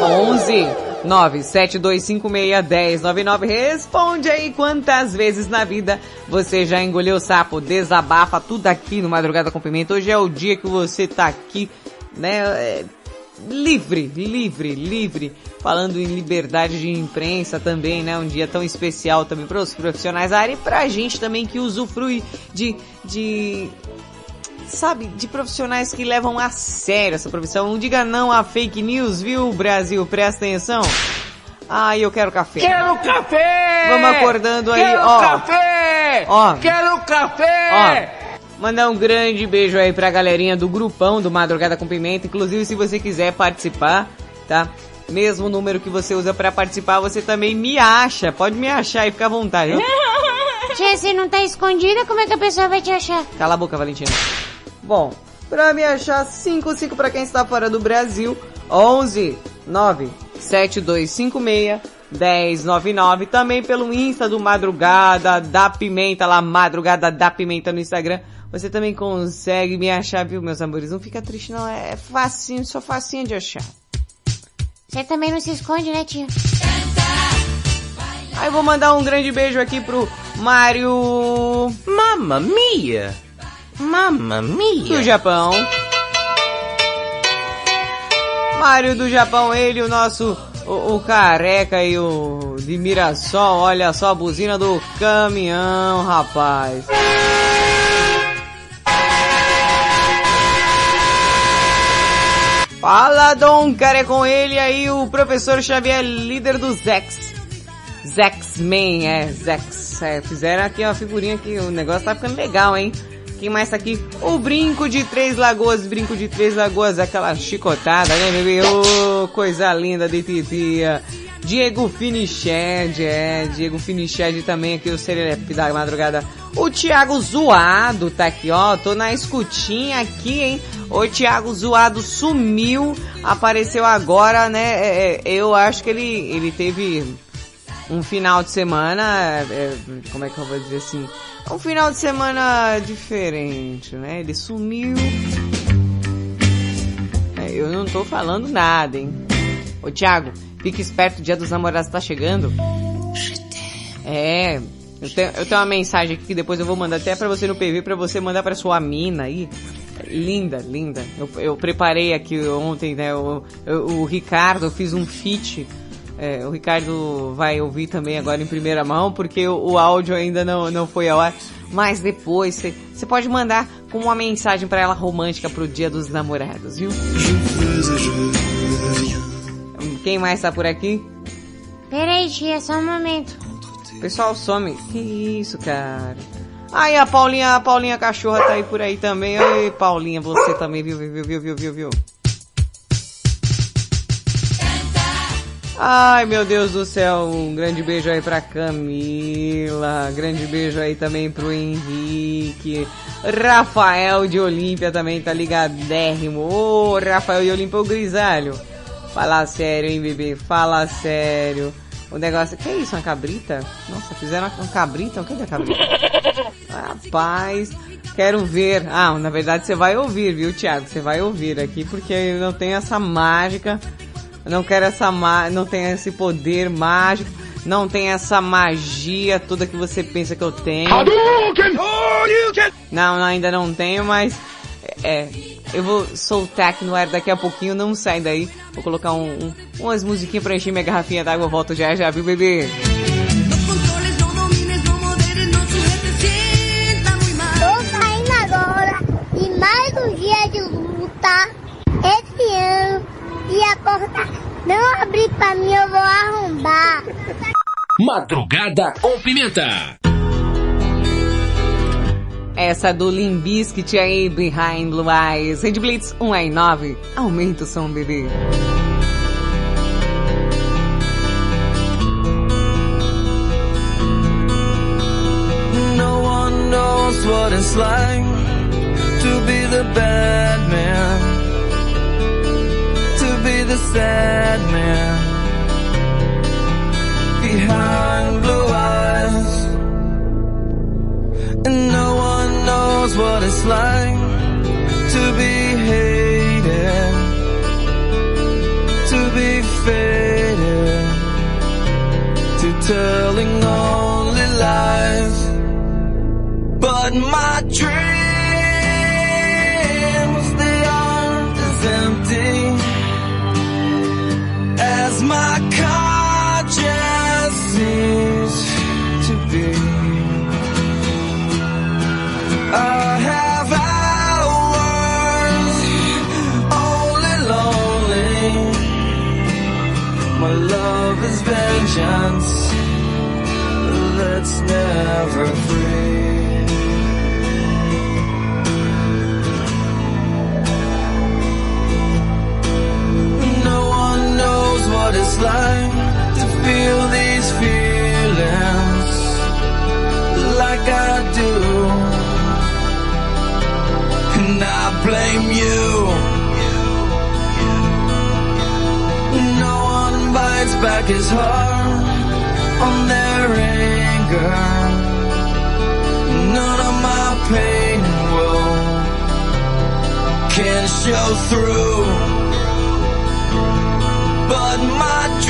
11 972561099. Responde aí quantas vezes na vida você já engoliu sapo. Desabafa tudo aqui no Madrugada com Pimenta. Hoje é o dia que você tá aqui, né? é, livre, livre, livre. Falando em liberdade de imprensa também, né? Um dia tão especial também para os profissionais da área e pra gente também que usufrui de, de sabe, de profissionais que levam a sério essa profissão. Não diga não a fake news, viu, Brasil? Presta atenção. Ah, eu quero café. Quero café! Vamos acordando aí, Quero ó. café! Ó. Quero café! Ó, mandar um grande beijo aí pra galerinha do grupão do Madrugada com Pimenta. Inclusive, se você quiser participar, tá? Mesmo número que você usa pra participar, você também me acha. Pode me achar e fica à vontade. viu? (laughs) Tia, você não tá escondida, como é que a pessoa vai te achar? Cala a boca, Valentina. Bom, pra me achar 55 pra quem está fora do Brasil, 11 9 7256 1099, também pelo Insta do Madrugada da Pimenta, lá Madrugada da Pimenta no Instagram. Você também consegue me achar, viu, meus amores? Não fica triste não, é facinho, só facinho de achar. Você também não se esconde, né, tia? Aí vou mandar um grande beijo aqui pro Mário... Mamma mia! Mamma mia! Do Japão. Mário do Japão, ele, o nosso, o, o careca e o de Mirassol, olha só a buzina do caminhão, rapaz. Fala, Dom Cara, com ele aí, o professor Xavier, líder do Zex. Zex-Man, é, Zex. É, fizeram aqui uma figurinha que o negócio tá ficando legal, hein? Quem mais tá aqui? O Brinco de Três Lagoas, Brinco de Três Lagoas, aquela chicotada, né, bebê? Ô, oh, coisa linda de titia. Diego Finiched, é, Diego Finiched também aqui, o Serelepe da madrugada. O Thiago Zoado tá aqui, ó, tô na escutinha aqui, hein? O Thiago Zoado sumiu, apareceu agora, né? É, é, eu acho que ele, ele teve um final de semana, é, como é que eu vou dizer assim? Um final de semana diferente, né? Ele sumiu. É, eu não tô falando nada, hein? Ô Thiago, fique esperto, o dia dos namorados tá chegando. É, eu tenho, eu tenho uma mensagem aqui que depois eu vou mandar até pra você no PV, pra você mandar pra sua mina aí. Linda, linda. Eu, eu preparei aqui ontem, né? O, o, Ricardo, eu fiz um feat é, o Ricardo vai ouvir também agora em primeira mão, porque o, o áudio ainda não, não foi ao ar. Mas depois você pode mandar com uma mensagem para ela romântica pro dia dos namorados, viu? Quem mais tá por aqui? Peraí, tia, só um momento. Pessoal, some. Que isso, cara? Aí a Paulinha, a Paulinha cachorra tá aí por aí também. Oi, Paulinha, você também, viu, viu, viu, viu, viu, viu? Ai, meu Deus do céu, um grande beijo aí pra Camila, grande beijo aí também pro Henrique, Rafael de Olímpia também tá ligadérrimo, ô oh, Rafael de Olímpia, o grisalho, fala sério, hein, bebê, fala sério, o negócio, que é isso, uma cabrita? Nossa, fizeram uma cabrita, cadê a cabrita? Rapaz, quero ver, ah, na verdade você vai ouvir, viu, Thiago, você vai ouvir aqui, porque não tenho essa mágica não quero essa ma não tem esse poder mágico, não tem essa magia toda que você pensa que eu tenho. Não, ainda não tenho, mas é, eu vou soltar aqui no ar daqui a pouquinho, não sai daí. Vou colocar um, um umas musiquinhas pra encher minha garrafinha d'água, eu volto já já, viu bebê? Tô saindo agora e mais um dia de luta esse ano e a porta não abrir pra mim, eu vou arrombar. Madrugada com pimenta. Essa do Limbiskit aí, Behind Blue Eyes. Red Blitz 1 em 9. Aumenta o som, bebê. No one knows what it's like to be the bad man. The sad man behind blue eyes. And no one knows what it's like to be hated, to be faded, to telling only lies. But my dreams, my conscience to be. Uh, I have hours only lonely. My love is vengeance that's never free. What it's like to feel these feelings like I do. And I blame you. No one bites back his heart on their anger. None of my pain and can show through. But my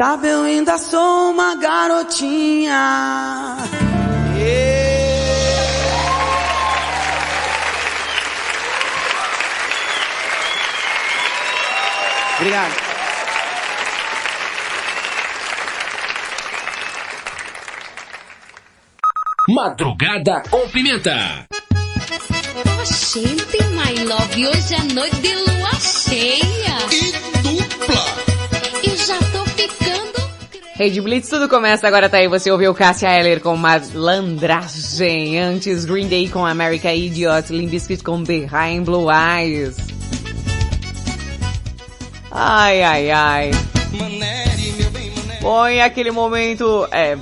sabe eu ainda sou uma garotinha. Yeah. Obrigado. Madrugada com pimenta. Oh, tem my love, hoje à noite de lua cheia. Rede Blitz, tudo começa agora, tá aí. Você ouviu Cássia Eller com Malandragem. Antes, Green Day com America Idiot. Limp Bizkit com Behind Blue Eyes. Ai, ai, ai. Bom, e aquele momento é,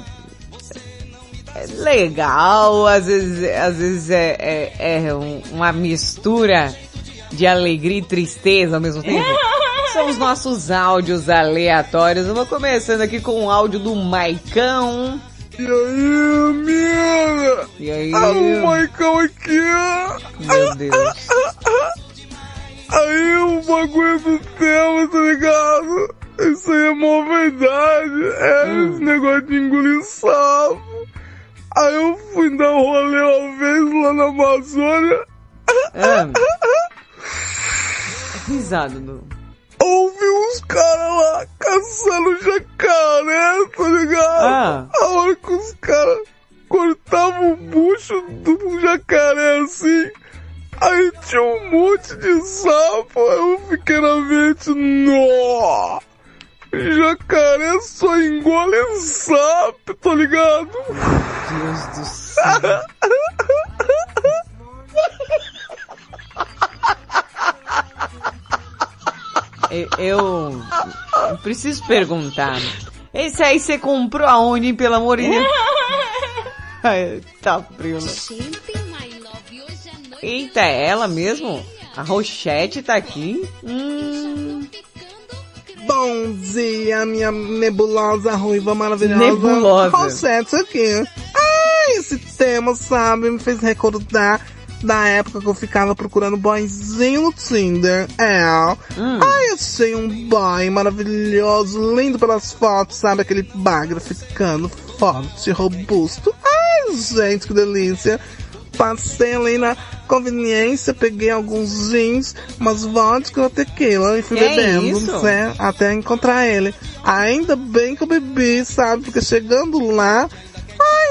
é legal, às vezes, às vezes é, é, é um- uma mistura de alegria e tristeza ao mesmo tempo. (laughs) São os nossos áudios aleatórios. Eu vou começando aqui com o áudio do Maicão. E aí, amiga? E aí? Ah, o Maicão aqui. Meu Deus. Aí o bagulho do tema, tá ligado? Isso aí é mó verdade. É Hum. esse negócio de engolir sapo. Aí eu fui dar um rolê uma vez lá na Amazônia. Ah. Risado do... Caras lá caçando jacaré, tá ligado? Preciso perguntar. Esse aí você comprou aonde, hein, pelo amor de Deus? (laughs) Ai, tá frio, né? Eita, é ela mesmo? A Rochette tá aqui? Hum, Bom dia, minha nebulosa ruiva maravilhosa. Nebulosa. Rosette aqui. Ai, esse tema, sabe, me fez recordar da época que eu ficava procurando boyzinho no Tinder. É. Ai, achei um boy maravilhoso, lindo pelas fotos, sabe? Aquele bagra ficando forte, robusto. Ai, gente, que delícia. Passei ali na conveniência, peguei alguns jeans, umas vodka e tequila e fui Que bebendo, isso? né, até encontrar ele. Ainda bem que eu bebi, sabe? Porque chegando lá,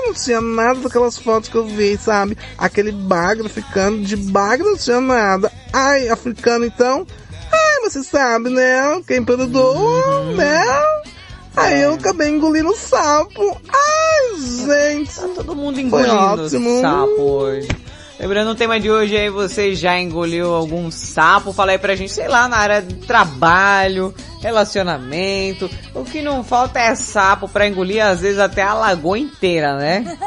não tinha nada daquelas fotos que eu vi, sabe? Aquele bagre ficando, de bagre não tinha nada. Ai, africano então, ai, você sabe, né? Quem perdoa, né? Aí eu acabei engolindo o sapo. Ai, gente. Tá todo mundo engolindo sapo hoje. Lembrando o tema de hoje aí, você já engoliu algum sapo? Fala aí pra gente, sei lá, na área de trabalho, relacionamento. O que não falta é sapo pra engolir, às vezes até a lagoa inteira, né?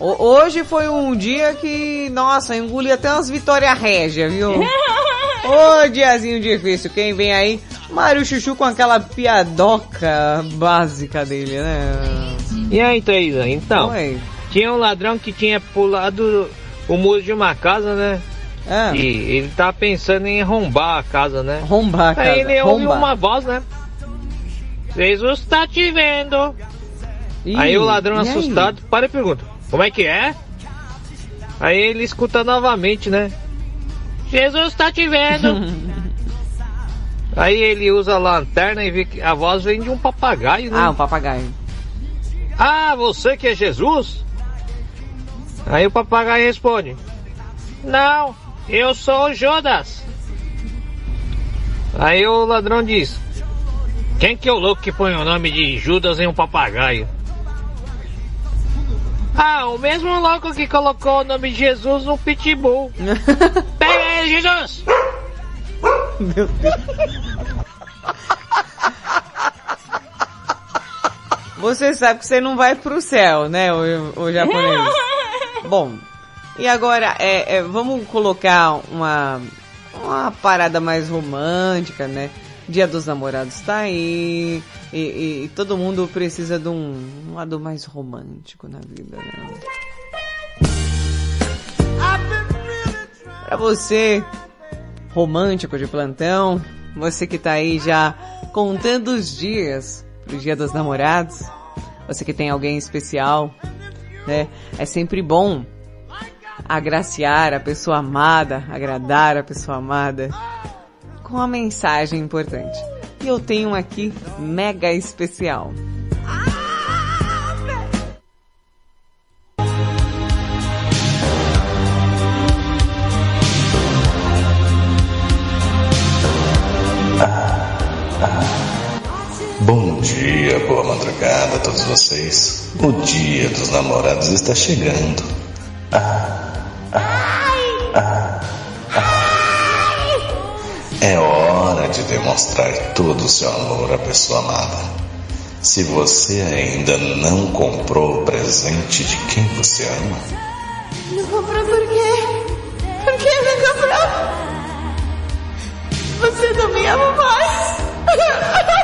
Ho- Hoje foi um dia que, nossa, engoli até umas Vitória Régia, viu? (laughs) Ô, diazinho difícil. Quem vem aí? Mário Chuchu com aquela piadoca básica dele, né? E aí, Thaisa? Então, Oi. tinha um ladrão que tinha pulado o muro de uma casa, né? Ah. E ele tá pensando em arrombar a casa, né? Arrombar a casa. Aí ele ouviu uma voz, né? Jesus tá te vendo. Ih, aí o ladrão e aí? assustado para e pergunta: Como é que é? Aí ele escuta novamente, né? Jesus tá te vendo. (laughs) aí ele usa a lanterna e vê que a voz vem de um papagaio, né? Ah, um papagaio. Ah, você que é Jesus? Aí o papagaio responde: Não, eu sou o Judas. Aí o ladrão diz: Quem que é o louco que põe o nome de Judas em um papagaio? Ah, o mesmo louco que colocou o nome de Jesus no pitbull. (laughs) Pega ele, Jesus! Meu Deus. (laughs) Você sabe que você não vai pro céu, né, o, o japonês? (laughs) Bom, e agora, é, é, vamos colocar uma, uma parada mais romântica, né? Dia dos namorados tá aí, e, e- e todo mundo precisa de um, um lado mais romântico na vida, né? Pra você, romântico de plantão, você que tá aí já contando os dias pro dia dos namorados, você que tem alguém especial, né? É sempre bom agraciar a pessoa amada, agradar a pessoa amada com uma mensagem importante. E eu tenho aqui mega especial. Dia, boa madrugada a todos vocês. O dia dos namorados está chegando. Ah, ah, ah. É hora de demonstrar todo o seu amor à pessoa amada. Se você ainda não comprou o presente de quem você ama, Não comprou por quê? Por que não comprou? Você não me ama mais.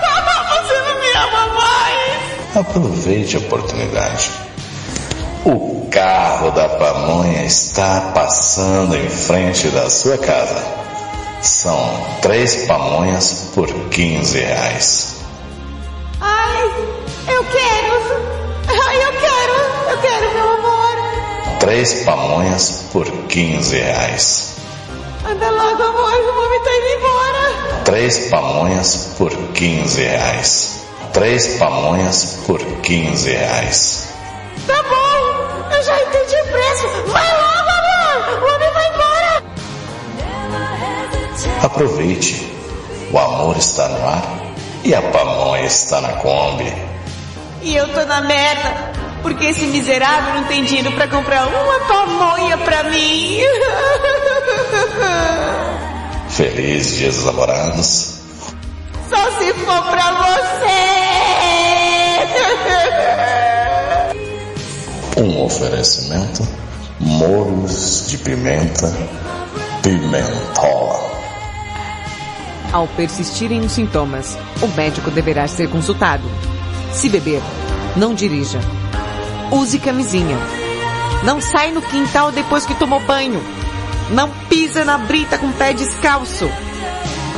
(laughs) aproveite a oportunidade. O carro da pamonha está passando em frente da sua casa. São três pamonhas por 15 reais. Ai, eu quero. Ai, eu quero. Eu quero, meu amor. Três pamonhas por 15 reais. Anda logo, amor. O homem tá indo embora. Três pamonhas por 15 reais. Três pamonhas por 15 reais. Tá bom. Eu já entendi o preço. Vai logo, amor. O homem vai embora. Aproveite. O amor está no ar e a pamonha está na Kombi. E eu tô na merda, porque esse miserável não tem dinheiro pra comprar uma pamonha pra mim. Feliz Dia dos Namorados. Só se for pra você. (laughs) Um oferecimento: molhos de pimenta, pimentola. Ao persistirem os sintomas, o médico deverá ser consultado. Se beber, não dirija. Use camisinha. Não sai no quintal depois que tomou banho. Não pisa na brita com o pé descalço.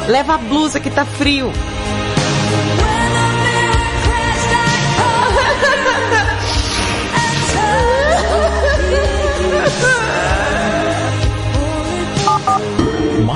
Leva a blusa que tá frio.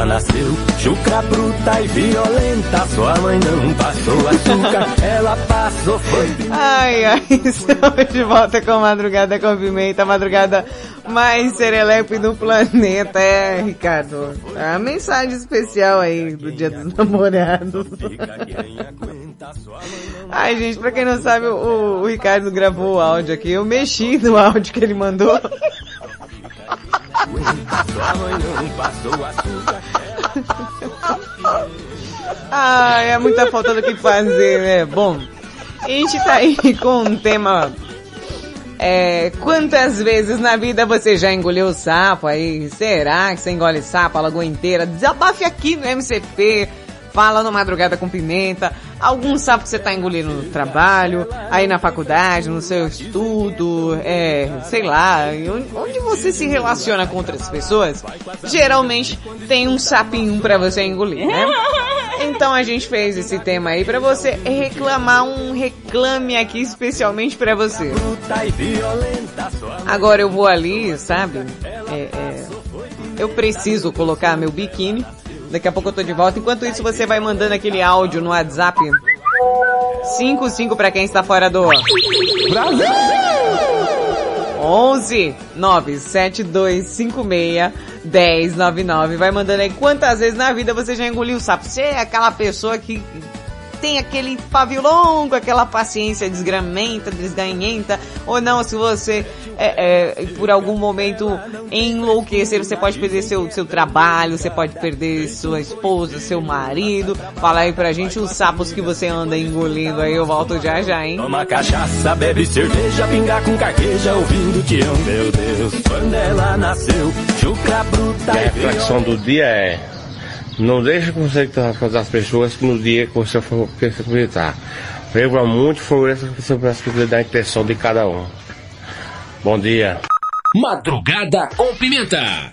Ela nasceu, chucra bruta e violenta. Sua mãe não passou açúcar, ela passou foi. Ai, ai, (laughs) estamos de volta com Madrugada com Pimenta, madrugada mais serelepe do planeta. É, Ricardo, a mensagem especial aí do Dia dos Namorados. Ai, gente, pra quem não sabe, o, o Ricardo gravou o áudio aqui. Eu mexi no áudio que ele mandou. (laughs) Ai, é muita falta do que fazer, né? Bom, A gente tá aí (laughs) com um tema. É, quantas vezes na vida você já engoliu sapo aí? Será que você engole sapo a lagoa inteira? Desabafe aqui no MCP. Fala no Madrugada com Pimenta. Algum sapo que você tá engolindo no trabalho, aí na faculdade, no seu estudo, é, sei lá, onde você se relaciona com outras pessoas, geralmente tem um sapinho pra você engolir, né? (laughs) Então a gente fez esse tema aí pra você reclamar um reclame aqui especialmente pra você. Agora eu vou ali, sabe? É, é, eu preciso colocar meu biquíni. Daqui a pouco eu tô de volta. Enquanto isso, você vai mandando aquele áudio no WhatsApp. 55 para quem está fora do Brasil. 11 97256 1099. Vai mandando aí quantas vezes na vida você já engoliu sapo. Você é aquela pessoa que tem aquele pavio longo, aquela paciência desgramenta, desganhenta, ou não, se você é, é, por algum momento enlouquecer, você pode perder seu, seu trabalho, você pode perder sua esposa, seu marido. Fala aí pra gente os sapos que você anda engolindo aí, eu volto já já, hein? Toma cachaça, bebe cerveja, pinga com carqueja, ouvindo Tião, meu Deus. Quando ela nasceu, chucra bruta e a reflexão do dia é não deixe você fazer as pessoas no dia que você for visitar. Beba muito, favoreça as pessoas da intenção de cada um. Bom dia. Madrugada com Pimenta.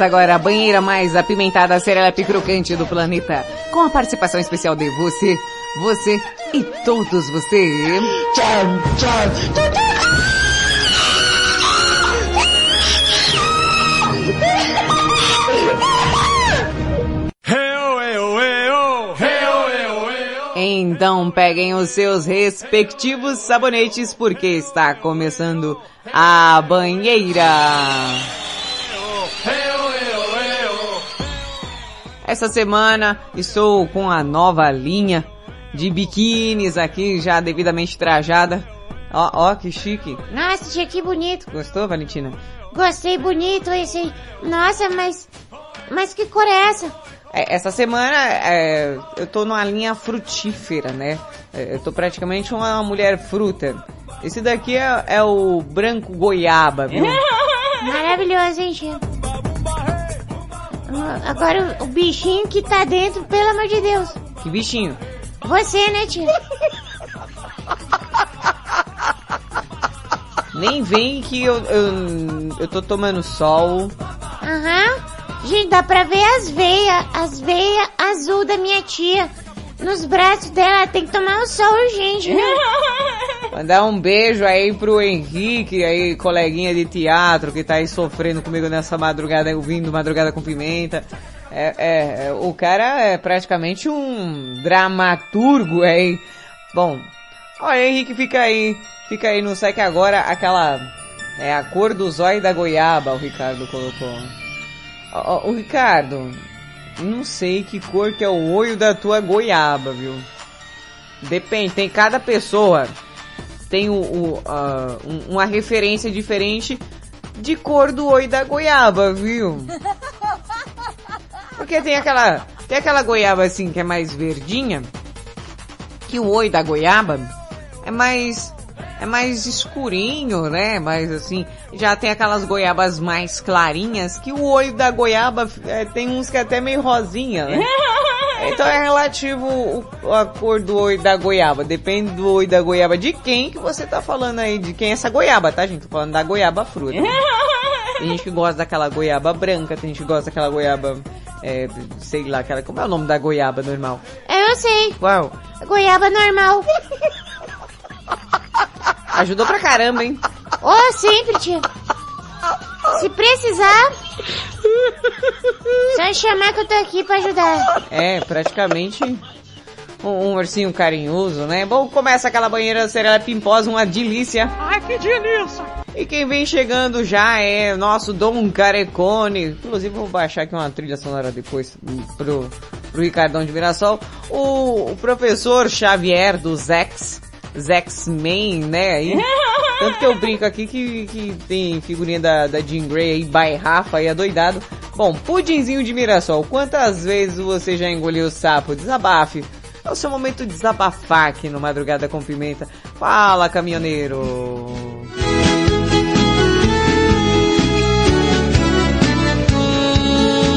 Começa agora a banheira mais apimentada, serelepe crocante do planeta. Com a participação especial de você, você e todos você. Tchau, tchau. Então peguem os seus respectivos sabonetes porque está começando a banheira. Essa semana estou com a nova linha de biquínis aqui já devidamente trajada. Ó, ó, que chique. Nossa, tia, que bonito. Gostou, Valentina? Gostei, bonito esse. Nossa, mas... Mas que cor é essa? É, essa semana é, eu tô numa linha frutífera, né? É, eu tô praticamente uma mulher fruta. Esse daqui é, é o branco goiaba, viu? (laughs) Maravilhoso, hein, tia? Agora o bichinho que tá dentro, pelo amor de Deus. Que bichinho? Você, né, tia? Nem vem que eu, eu, eu tô tomando sol. Aham. Uhum. Gente, dá pra ver as veias, as veias azul da minha tia. Nos braços dela, tem que tomar um sol urgente? (laughs) Mandar um beijo aí pro Henrique, aí, coleguinha de teatro, que tá aí sofrendo comigo nessa madrugada, ouvindo Madrugada com Pimenta. É, é, é o cara é praticamente um dramaturgo aí. Bom, olha, Henrique, fica aí, fica aí, não sai que agora aquela, é a cor do zóio da goiaba, o Ricardo colocou. Ô, Ricardo, não sei que cor que é o olho da tua goiaba, viu? Depende, tem cada pessoa tem o, o uh, uma referência diferente de cor do olho da goiaba, viu? (laughs) Porque tem aquela tem aquela goiaba assim que é mais verdinha, que o olho da goiaba é mais é mais escurinho, né? Mais assim, já tem aquelas goiabas mais clarinhas, que o olho da goiaba é, tem uns que é até meio rosinha, né? (laughs) Então é relativo o, a cor do olho da goiaba. Depende do olho da goiaba de quem que você tá falando aí, de quem é essa goiaba, tá gente? Tô falando da goiaba fruta. (laughs) Tem gente que gosta daquela goiaba branca, tem gente que gosta daquela goiaba, é, sei lá, aquela, como é o nome da goiaba normal? Eu sei. Qual? Goiaba normal. (laughs) Ajudou pra caramba, hein? Oh, sempre, tia. Se precisar, só chamar que eu tô aqui pra ajudar. É, praticamente um, um ursinho carinhoso, né? Bom, começa aquela banheira serela pimposa, uma delícia. Ai, que delícia! E quem vem chegando já é nosso Dom Carecone. Inclusive vou baixar aqui uma trilha sonora depois pro, pro Ricardão de Mirassol. O, o professor Xavier do Zex X-Men, né? Aí, (laughs) tanto que eu brinco aqui que, que tem figurinha da, da Jean Grey aí, by Rafa aí, adoidado. Bom, pudinzinho de Mirassol, quantas vezes você já engoliu o sapo? Desabafe. É o seu momento de desabafar aqui no Madrugada com Pimenta. Fala, caminhoneiro!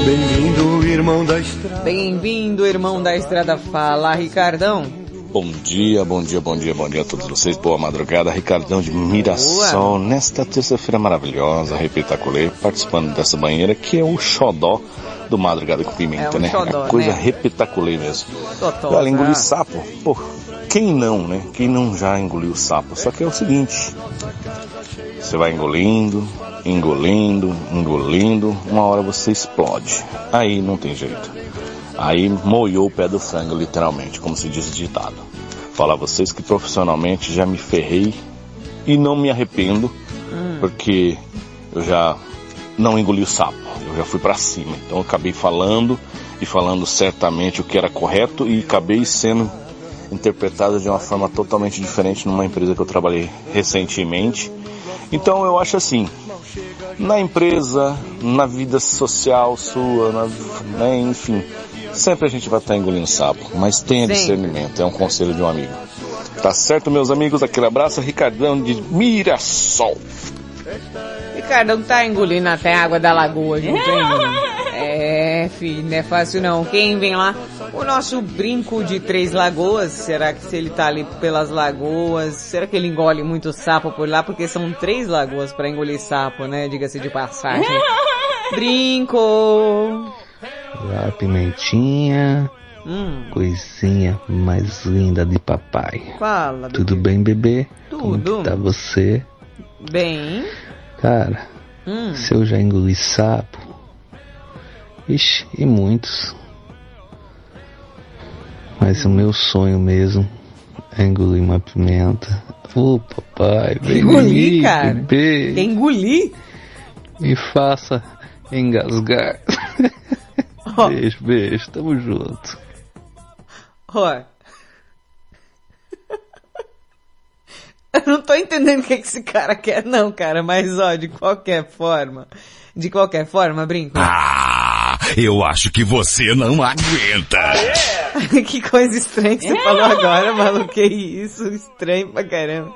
Bem-vindo, irmão da estrada. Bem-vindo, irmão da estrada. Fala, Ricardão. Bom dia, bom dia, bom dia, bom dia a todos vocês. Boa madrugada, Ricardão de Mirassol, nesta terça-feira maravilhosa, repitaculê, participando dessa banheira que é o xodó do Madrugada com Pimenta, é um né? Xodó, é coisa né? repitaculê mesmo. Totó, Olha, engolir sapo, pô, quem não, né? Quem não já engoliu sapo? Só que é o seguinte, você vai engolindo, engolindo, engolindo, uma hora você explode. Aí não tem jeito. Aí moiou o pé do frango, literalmente, como se diz o ditado. Falar a vocês que profissionalmente já me ferrei e não me arrependo, porque eu já não engoli o sapo, eu já fui para cima. Então eu acabei falando e falando certamente o que era correto e acabei sendo interpretado de uma forma totalmente diferente numa empresa que eu trabalhei recentemente. Então eu acho assim, na empresa, na vida social sua, na, né, enfim, sempre a gente vai estar engolindo sapo, mas tenha Sempre. discernimento, é um conselho de um amigo. Tá certo, meus amigos? Aquele abraço, Ricardão de Mirassol. Ricardão tá engolindo até a água da lagoa, (laughs) não tem? É, filho, não é fácil não. Quem vem lá? O nosso brinco de Três Lagoas. Será que se ele tá ali pelas lagoas, será que ele engole muito sapo por lá? Porque são três lagoas para engolir sapo, né? Diga-se de passagem. (laughs) Brinco. Olá, pimentinha. Hum. Coisinha mais linda de papai. Fala, Tudo bem, bebê? Como Tudo. que tá você? Bem. Cara, Hum. se eu já engoli sapo. Ixi, e muitos. Mas o meu sonho mesmo é engolir uma pimenta. Ô papai, vem Engolir, cara? bebê. Engolir? Me faça engasgar. (laughs) Beijo, beijo, tamo junto. Ó. Eu não tô entendendo o que, que esse cara quer, não, cara. Mas, ó, de qualquer forma. De qualquer forma, brinco. Ah, eu acho que você não aguenta. (laughs) que coisa estranha que você falou agora, maluco. Que isso? Estranho pra caramba.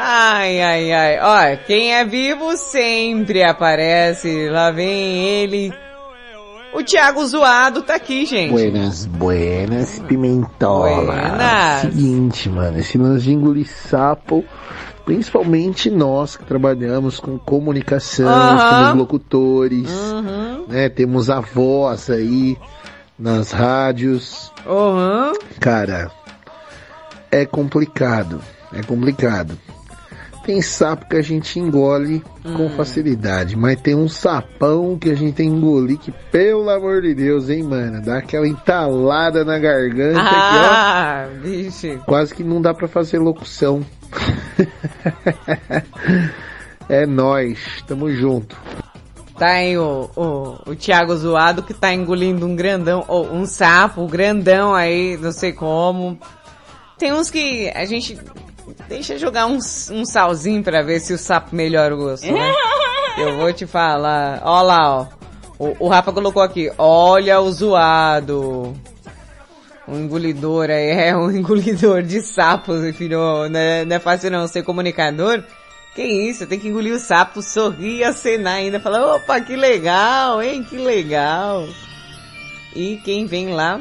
Ai, ai, ai. Ó, quem é vivo sempre aparece. Lá vem ele. O Thiago Zoado tá aqui, gente. Buenas, buenas, pimentola. Buenas. Seguinte, mano, esse lance de engolir sapo, principalmente nós que trabalhamos com comunicação, Aham. somos locutores, Uhum. né? Temos a voz aí nas rádios. Uhum. Cara, é complicado, é complicado. Tem sapo que a gente engole com facilidade, mas tem um sapão que a gente tem que engolir que, pelo amor de Deus, hein, mano? Dá aquela entalada na garganta Ah, que, ó, quase que não dá pra fazer locução. (laughs) é nós, tamo junto. Tá aí o, o, o Thiago Zoado que tá engolindo um grandão, ou um sapo grandão aí, não sei como. Tem uns que a gente deixa jogar um, um salzinho pra ver se o sapo melhora o gosto, né? (laughs) Eu vou te falar. Ó lá, ó. O, o Rafa colocou aqui, olha o zoado. Um engolidor aí, é um (laughs) engolidor de sapos, filho. Não é, não é fácil não ser comunicador. Que isso, tem que engolir o sapo, sorrir, acenar ainda, falar, opa, que legal, hein, que legal. E quem vem lá?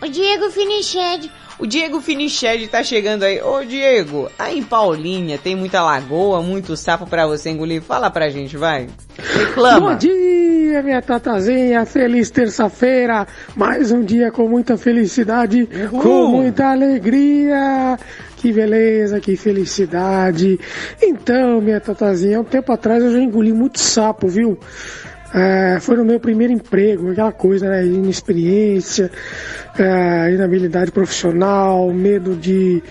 O Diego Finiched. O Diego Finiched tá chegando aí. Ô Diego, aí em Paulinha tem muita lagoa, muito sapo pra você engolir. Fala pra gente, vai. Reclama. Bom dia, minha tatazinha. Feliz terça-feira. Mais um dia com muita felicidade, com muita alegria. Que beleza, que felicidade. Então, minha tatazinha, um tempo atrás eu já engoli muito sapo, viu? É, foi no meu primeiro emprego, aquela coisa, né? Inexperiência, é, inabilidade profissional, medo de,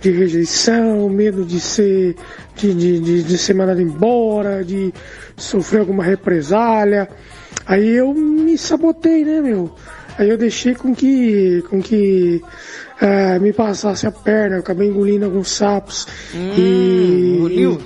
de rejeição, medo de ser, de, de, de, de ser mandado embora, de sofrer alguma represália. Aí eu me sabotei, né, meu? Aí eu deixei com que, com que é, me passasse a perna, eu acabei engolindo alguns sapos e, engoliu?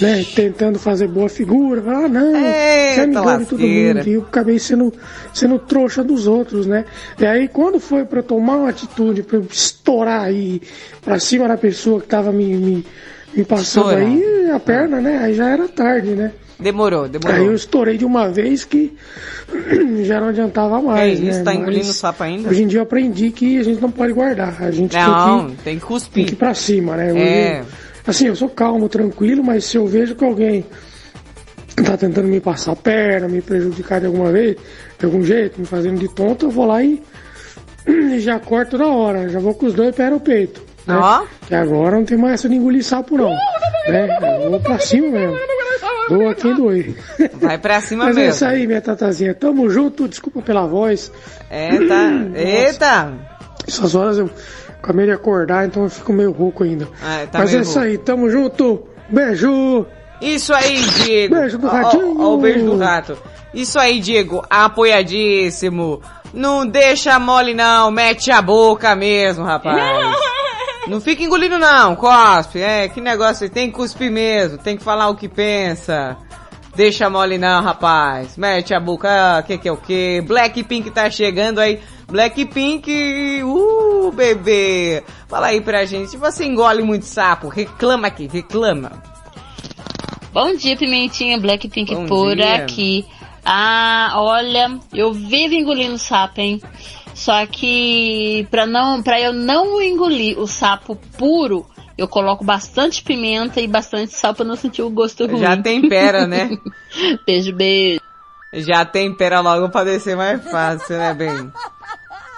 Né, tentando fazer boa figura. Ah, não, Eita você me engole todo mundo. E eu acabei sendo, sendo trouxa dos outros, né? E aí quando foi pra eu tomar uma atitude, pra eu estourar aí pra cima da pessoa que tava me, me, me passando Estourar. aí, a perna, né? Aí já era tarde, né? Demorou, Aí eu demorou. estourei de uma vez que (clears throat) já não adiantava mais, né? isso, tá engolindo Mas sapo ainda? Hoje em dia eu aprendi que a gente não pode guardar, a gente Não, tem que, tem que tem cuspir. que ir pra cima, né? Hoje, É. Assim, eu sou calmo, tranquilo, mas se eu vejo que alguém tá tentando me passar a perna, me prejudicar de alguma vez, de algum jeito, me fazendo de tonto, eu vou lá e, e (clears throat) já corto na hora, já vou com os dois pés no peito. Né? Ó. Que agora não tem mais essa de engolir sapo não. né? Eu vou pra cima mesmo. Doa quem doer. Vai pra cima Mas é mesmo. isso aí, minha tatazinha. Tamo junto, desculpa pela voz. É, tá. (clears throat) Eita! Essas horas eu acabei de acordar, então eu fico meio rouco ainda. Ah, tá Mas meio é isso aí, tamo junto. Beijo! Isso aí, Diego. Beijo do Ó, ó, ratinho. ó o beijo do rato. Isso aí, Diego. Apoiadíssimo. Não deixa mole não, mete a boca mesmo, rapaz. (laughs) Não fica engolindo não, cospe. É, que negócio, tem que cuspir mesmo, tem que falar o que pensa. Deixa mole não, rapaz. Mete a boca, ah, que que é o que? Blackpink tá chegando aí. Blackpink, uh, bebê. Fala aí pra gente, você engole muito sapo, reclama aqui, reclama. Bom dia, Pimentinha Blackpink Bom por dia. aqui. Ah, olha, eu vivo engolindo sapo, hein? Só que pra não, para eu não engolir o sapo puro, Eu coloco bastante pimenta e bastante sal pra não sentir o gosto ruim. Já tempera, né? (laughs) beijo, beijo. Já tempera logo pra descer mais fácil, né, bem?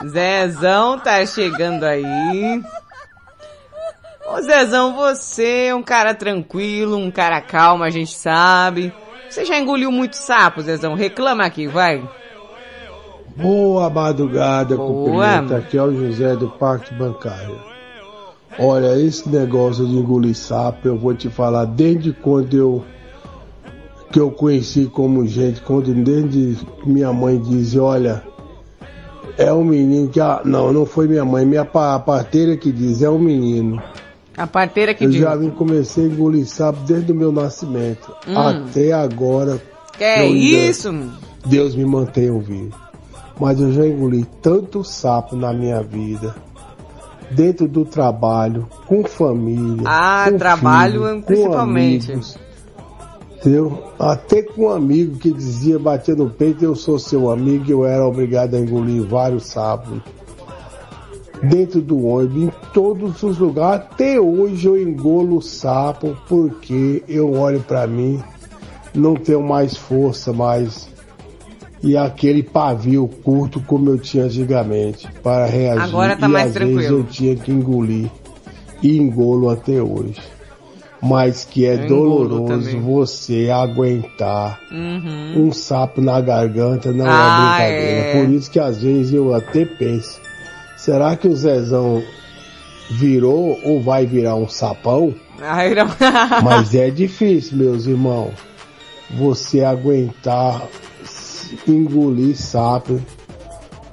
Zezão tá chegando aí. Ô Zezão, você é um cara tranquilo, um cara calmo, a gente sabe. Você já engoliu muito sapo, Zezão? Reclama aqui, vai. Boa madrugada, Boa. cumprimento. Aqui é o José do Parque Bancário. Olha, esse negócio de engolir sapo, eu vou te falar desde quando eu que eu conheci como gente, quando desde minha mãe dizia, olha, é um menino que ah, não, não foi minha mãe, minha pa- a parteira que diz, é um menino. A parteira que eu diz. já vim comecei a engolir sapo desde o meu nascimento, Hum. até agora. Que eu ainda- isso? Deus me mantenha vivo. Mas eu já engoli tanto sapo na minha vida. Dentro do trabalho, com família. Ah, com trabalho filho, com principalmente. amigos. Entendeu? Até com um amigo que dizia, batia no peito, eu sou seu amigo, eu era obrigado a engolir vários sapos. Dentro do ônibus, em todos os lugares. Até hoje eu engolo sapo porque eu olho pra mim, não tenho mais força mais e aquele pavio curto como eu tinha antigamente para reagir. Agora tá e mais às tranquilo. vezes eu tinha que engolir e engolo até hoje. Mas que é doloroso você aguentar Uhum. um sapo na garganta não Ah, é brincadeira. é. Por isso que às vezes eu até penso, será que o Zezão virou ou vai virar um sapão? Ai. (laughs) Mas é difícil, meus irmãos, você aguentar engolir sapo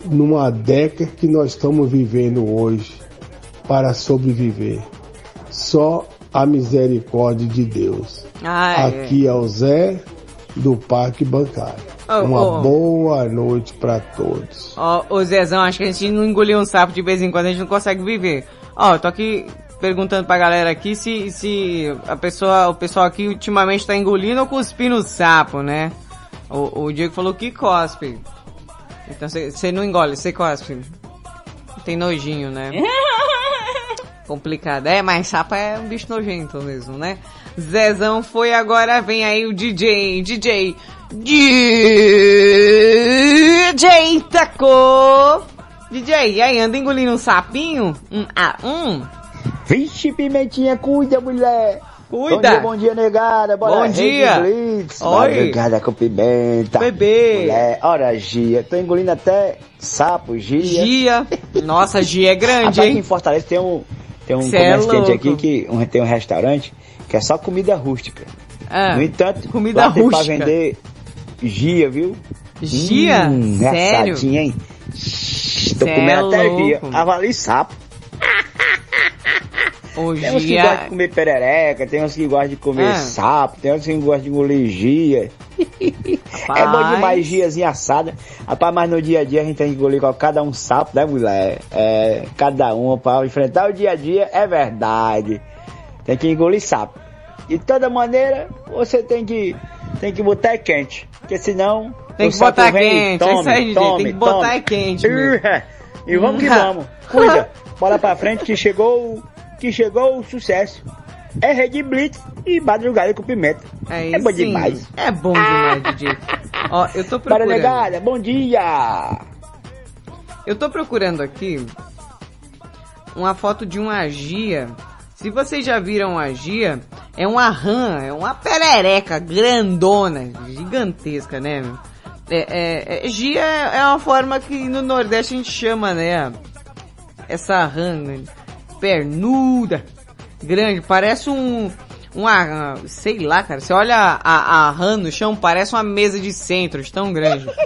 numa década que nós estamos vivendo hoje para sobreviver. Só a misericórdia de Deus. É. Aqui é o Zé do Parque Bancário. Oh, Uma oh. boa noite para todos. Ó, ô Zezão, acho que a gente não engoliu um sapo de vez em quando, a gente não consegue viver. Ó, eu tô aqui perguntando pra galera aqui se, se a pessoa, o pessoal aqui ultimamente tá engolindo ou cuspindo sapo, né? O, o Diego falou que cospe. Então você não engole, você cospe. Tem nojinho, né? (laughs) Complicado. É, mas sapo é um bicho nojento mesmo, né? Zezão foi agora, vem aí o DJ, DJ, DJ tacou. DJ, e aí, anda engolindo um sapinho? Um, ah, um? Vixe, Pimentinha, cuida, mulher. Cuida. Bom dia, bom dia, negada. Bora, Bom dia. Blitz. Oi. Madrugada com pimenta. Bebê. Mulher, ora, Gia. Tô engolindo até sapo, Gia. Gia. Nossa, Gia é grande, Rapaz, aqui hein? em Fortaleza tem um, tem um Cê é comerciante aqui louco. que um, tem um restaurante que é só comida rústica. Ah, no entanto, comida lá tem rústica. pra vender Gia, viu? Gia? Hum, Sério? assadinha, hein? Tô Cê é comendo até Gia. louco. Avali sapo. Ô, Tem uns que Gia- gostam de comer perereca, tem uns que gostam de comer Ah. sapo, tem uns que gostam de engolir gia. É bom demais giazinha assada. Rapaz, mas no dia a dia a gente tem que engolir com cada um sapo, né, mulher? É, cada um para enfrentar o dia a dia, é verdade. Tem que engolir sapo. De toda maneira, você tem que, tem que botar é quente. Porque senão. Tem que botar quente, é isso aí, DJ, tem que botar é quente mesmo. E vamos que Hum. vamos. Cuida. Bola pra frente que chegou, que chegou o sucesso. É Rede Blitz e madrugada com pimenta. É, É bom sim. demais. É bom demais, DJ. Ó, eu tô procurando. negada, bom dia! Eu tô procurando aqui uma foto de uma gia. Se vocês já viram a gia, é uma rã, é uma perereca grandona, gigantesca, né? meu? É, é, é, gia é uma forma que no Nordeste a gente chama, né? Essa rã né? pernuda, grande, parece um, uma, sei lá, cara, você olha a, a rã no chão, parece uma mesa de centro, de tão grande. (laughs)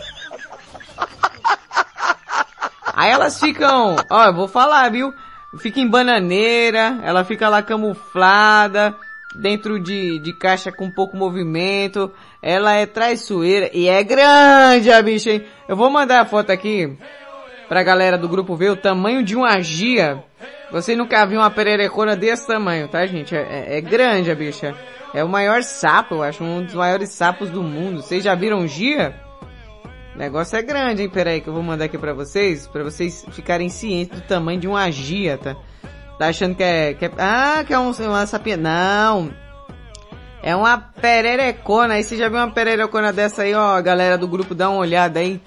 Aí elas ficam, ó, eu vou falar, viu? Fica em bananeira, ela fica lá camuflada, dentro de, de caixa com pouco movimento. Ela é traiçoeira e é grande a bicha, hein? Eu vou mandar a foto aqui pra galera do grupo ver o tamanho de uma gia. Você nunca viu uma pererecona desse tamanho, tá gente? É, é- é grande a bicha. É o maior sapo, eu acho, um dos maiores sapos do mundo. Vocês já viram gia? O negócio é grande, hein? Pera aí que eu vou mandar aqui pra vocês, pra vocês ficarem cientes do tamanho de uma gia, tá? Tá achando que é, que é ah, que é um, uma sapinha. Não. É uma pererecona. Aí você já viu uma pererecona dessa aí, ó, galera do grupo, dá uma olhada aí.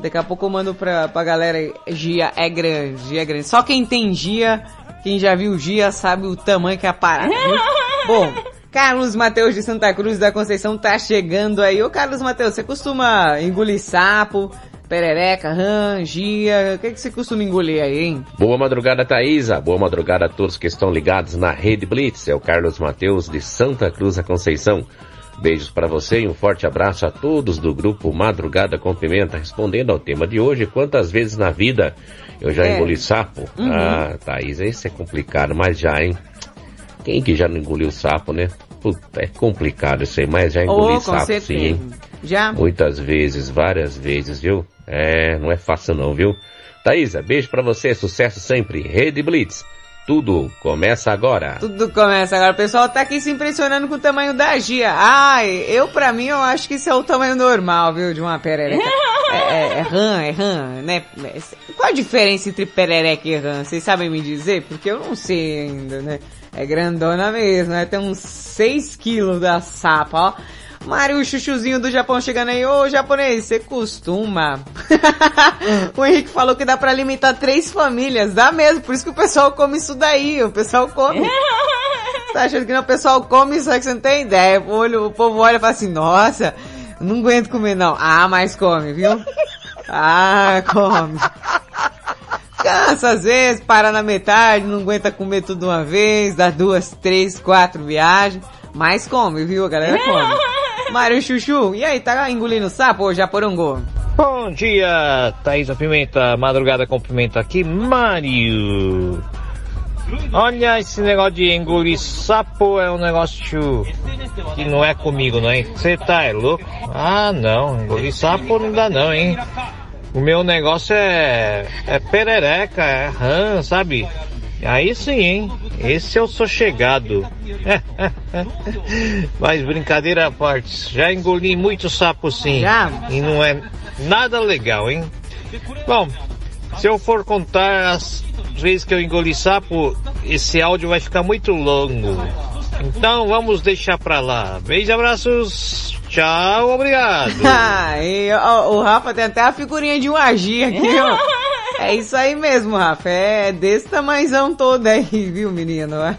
Daqui a pouco eu mando pra, pra galera aí. Gia é grande, Gia é grande. Só quem tem Gia, quem já viu Gia, sabe o tamanho que é a parada. viu? (laughs) Bom, Carlos Mateus de Santa Cruz da Conceição tá chegando aí. Ô Carlos Mateus, você costuma engolir sapo, perereca, rã, Gia? O que, que você costuma engolir aí, hein? Boa madrugada, Thaisa. Boa madrugada a todos que estão ligados na Rede Blitz. É o Carlos Mateus de Santa Cruz da Conceição. Beijos para você e um forte abraço a todos do grupo Madrugada com Pimenta. Respondendo ao tema de hoje, quantas vezes na vida eu já É. engoli sapo? Uhum. Ah, Thaís, isso é complicado, mas já, hein? Quem que já não engoliu sapo, né? Puta, é complicado isso aí, mas já engoli Oh, sapo certeza. sim, hein? Já? Muitas vezes, várias vezes, viu? É, não é fácil não, viu? Thaisa, beijo pra você, sucesso sempre. Rede Blitz, tudo começa agora. Tudo começa agora. O pessoal tá aqui se impressionando com o tamanho da Gia. Ai, eu pra mim eu acho que isso é o tamanho normal, viu, de uma perereca. (laughs) É, é, é rã, é rã, né? Qual a diferença entre perereca e rã? Vocês sabem me dizer? Porque eu não sei ainda, né? É grandona mesmo, né? Tem uns 6 quilos da sapa, ó. Mário Chuchuzinho do Japão chegando aí. Ô, japonês, você costuma. (laughs) o Henrique falou que dá pra alimentar três famílias. Dá mesmo, por isso que o pessoal come isso daí. O pessoal come. Você (laughs) tá achando que não? O pessoal come isso aí que você não tem ideia. O, olho, o povo olha e fala assim, nossa, não aguento comer não. Ah, mas come, viu? Ah, come. Cansa às vezes, para na metade, não aguenta comer tudo uma vez, dá duas, três, quatro viagens. Mas come, viu? A galera come. Mário Chuchu, e aí, tá engolindo sapo ou japorongo? Bom dia, Thaisa Pimenta, madrugada com pimenta aqui, Mário. Olha, esse negócio de engolir sapo é um negócio que não é comigo, não, hein? Você tá é louco? Ah, não, engolir sapo não dá não, hein? O meu negócio é, é perereca, é rã, sabe? Aí sim, hein? Esse eu sou chegado. (laughs) Mas brincadeira à parte, já engoli muito sapo sim. Já? E não é nada legal, hein? Bom, se eu for contar as vezes que eu engoli sapo, esse áudio vai ficar muito longo. Então vamos deixar pra lá. Beijos e abraços. Tchau, obrigado. (laughs) Ah, e, ó, o Rafa tem até a figurinha de um agi aqui, ó. (laughs) É isso aí mesmo, Rafa. É desse tamanhozão todo aí, (laughs) viu, menino? (laughs)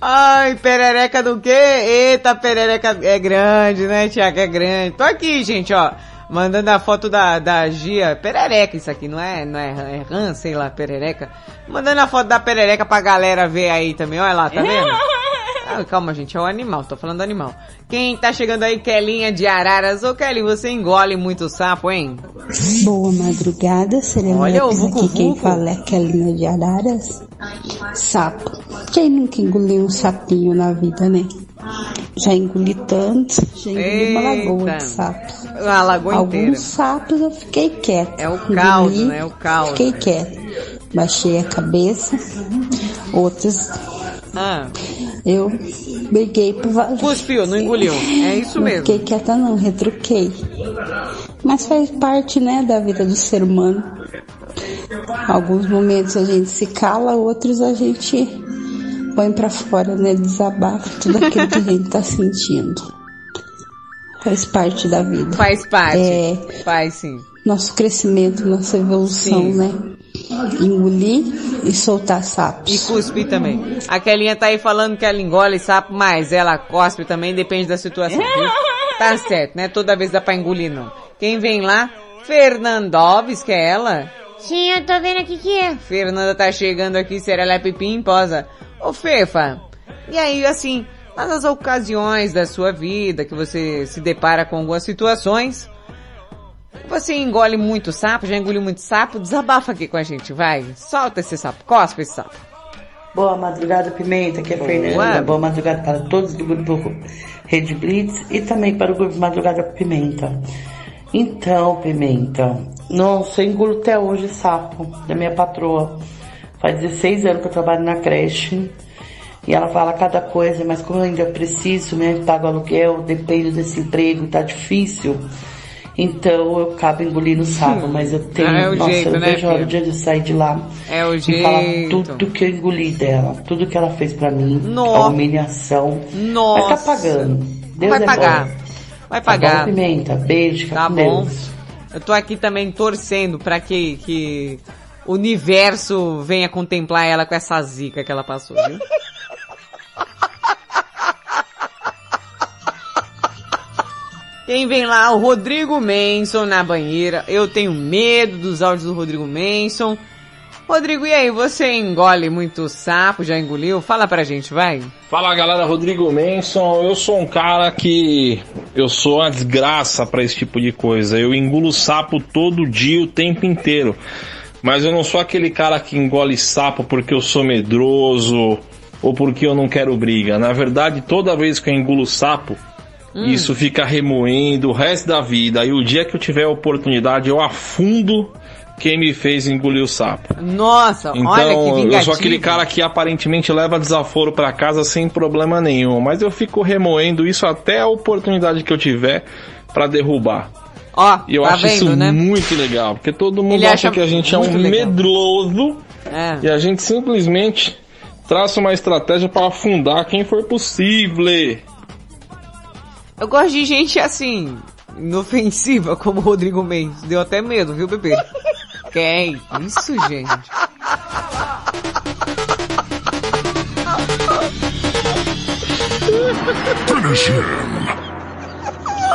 Ai, perereca do quê? Eita, perereca é grande, né, Tiago? É grande. Tô aqui, gente, ó. Mandando a foto da, da Gia. Perereca isso aqui, não é, não é, é rã, sei lá, perereca. Mandando a foto da perereca pra galera ver aí também. Olha lá, tá vendo? (laughs) Ah, calma, gente, é o animal, tô falando do animal. Quem tá chegando aí, Kelinha de Araras. Ô, Kelly, você engole muito sapo, hein? Boa madrugada, Serena Olha o Vucu aqui, quem fala é Aquelinha de Araras. Sapo. Quem nunca engoliu um sapinho na vida, né? Já engoli tanto, já engoli uma lagoa de sapos. A lagoa Alguns inteira. sapos eu fiquei quieta. É o caldo, Engoli, né? O caldo. Fiquei quieta. Baixei a cabeça. Outros Ah, eu briguei por vários. Cuspiu, não engoliu. É isso não mesmo. fiquei quieta não, retruquei. Mas faz parte, né, da vida do ser humano. Alguns momentos a gente se cala, outros a gente põe pra fora, né, desabafa tudo aquilo que a gente tá sentindo. Faz parte da vida. Faz parte. É, Faz sim. nosso crescimento, nossa evolução, Sim. né? Engolir e soltar sapos. E cuspe também. A Kelinha tá aí falando que ela engole sapo, mas ela cospe também, depende da situação, viu? Tá certo, né? Toda vez dá pra engolir, não. Quem vem lá? Fernandoves, que é ela? Sim, eu tô vendo aqui que é. Fernanda tá chegando aqui, Serelepe Pimposa. Ô Fefa, e aí, assim, nas ocasiões da sua vida que você se depara com algumas situações, você engole muito sapo, já engoliu muito sapo, desabafa aqui com a gente, vai. Solta esse sapo, cospe esse sapo. Boa madrugada, Pimenta, que é Boa. Fernanda. Boa madrugada para todos do grupo Rede Blitz e também para o grupo Madrugada Pimenta. Então, Pimenta, nossa, eu engulo até hoje sapo da minha patroa. Faz 16 anos que eu trabalho na creche. E ela fala cada coisa, mas como eu ainda preciso, né? Pago aluguel, dependo desse emprego, tá difícil. Então eu acabo engolindo sapo, mas eu tenho. Ah, é o nossa, jeito, eu né, vejo a hora de sair de lá É o e falar tudo que eu engoli dela, tudo que ela fez pra mim, Nossa. a humilhação. Nossa. Mas tá pagando. Deus Vai é pagar. bom. Vai Tá pagar. bom, Pimenta. Beijo, Tá com bom. Deus. Eu tô aqui também torcendo pra que, que o universo venha contemplar ela com essa zica que ela passou, viu? (laughs) Quem vem lá? O Rodrigo Manson na banheira. Eu tenho medo dos áudios do Rodrigo Manson. Rodrigo, e aí, você engole muito sapo? Já engoliu? Fala pra gente, vai. Fala galera, Rodrigo Manson. Eu sou um cara que eu sou uma desgraça pra esse tipo de coisa. Eu engulo sapo todo dia, o tempo inteiro. Mas eu não sou aquele cara que engole sapo porque eu sou medroso ou porque eu não quero briga. Na verdade, toda vez que eu engulo sapo, Hum. isso fica remoendo o resto da vida. E o dia que eu tiver a oportunidade, eu afundo quem me fez engolir o sapo. Nossa, Então, olha que vingativo. eu sou aquele cara que aparentemente leva desaforo pra casa sem problema nenhum, mas eu fico remoendo isso até a oportunidade que eu tiver pra derrubar. Ó, E eu tá acho vendo, isso né? muito legal, porque todo mundo Ele acha que a gente é um legal. medroso É. e a gente simplesmente traça uma estratégia pra afundar quem for possível. Eu gosto de gente assim, inofensiva, (laughs) como o Rodrigo Mendes. Deu até medo, viu, bebê? que é isso, gente?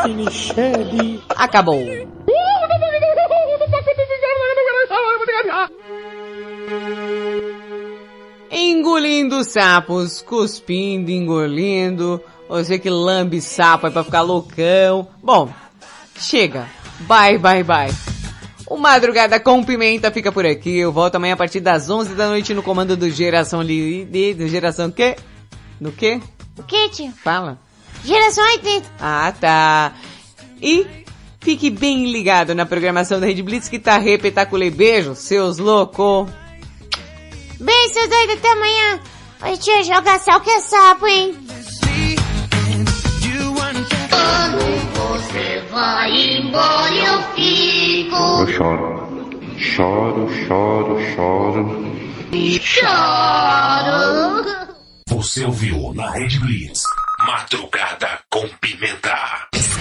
Finish him. Acabou. Engolindo sapos, cuspindo, engolindo. Você que lambe sapo é pra ficar loucão. Bom, chega. Bye, bye, bye. O Madrugada com Pimenta fica por aqui. Eu volto amanhã a partir das 11 da noite no comando do Geração Livre. Do Geração quê? No quê? O que, tio? Fala. Geração 80. Ah, tá. E fique bem ligado na programação da Rede Blitz que tá repetaculei. Beijo, seus loucos. Beijo, seus doidos, até amanhã. Oi, tio, joga sal que é sapo, hein? Quando você vai embora, eu fico. Eu choro. Choro, choro, choro. Choro. Você ouviu na Rede Blitz. Madrugada com Pimenta.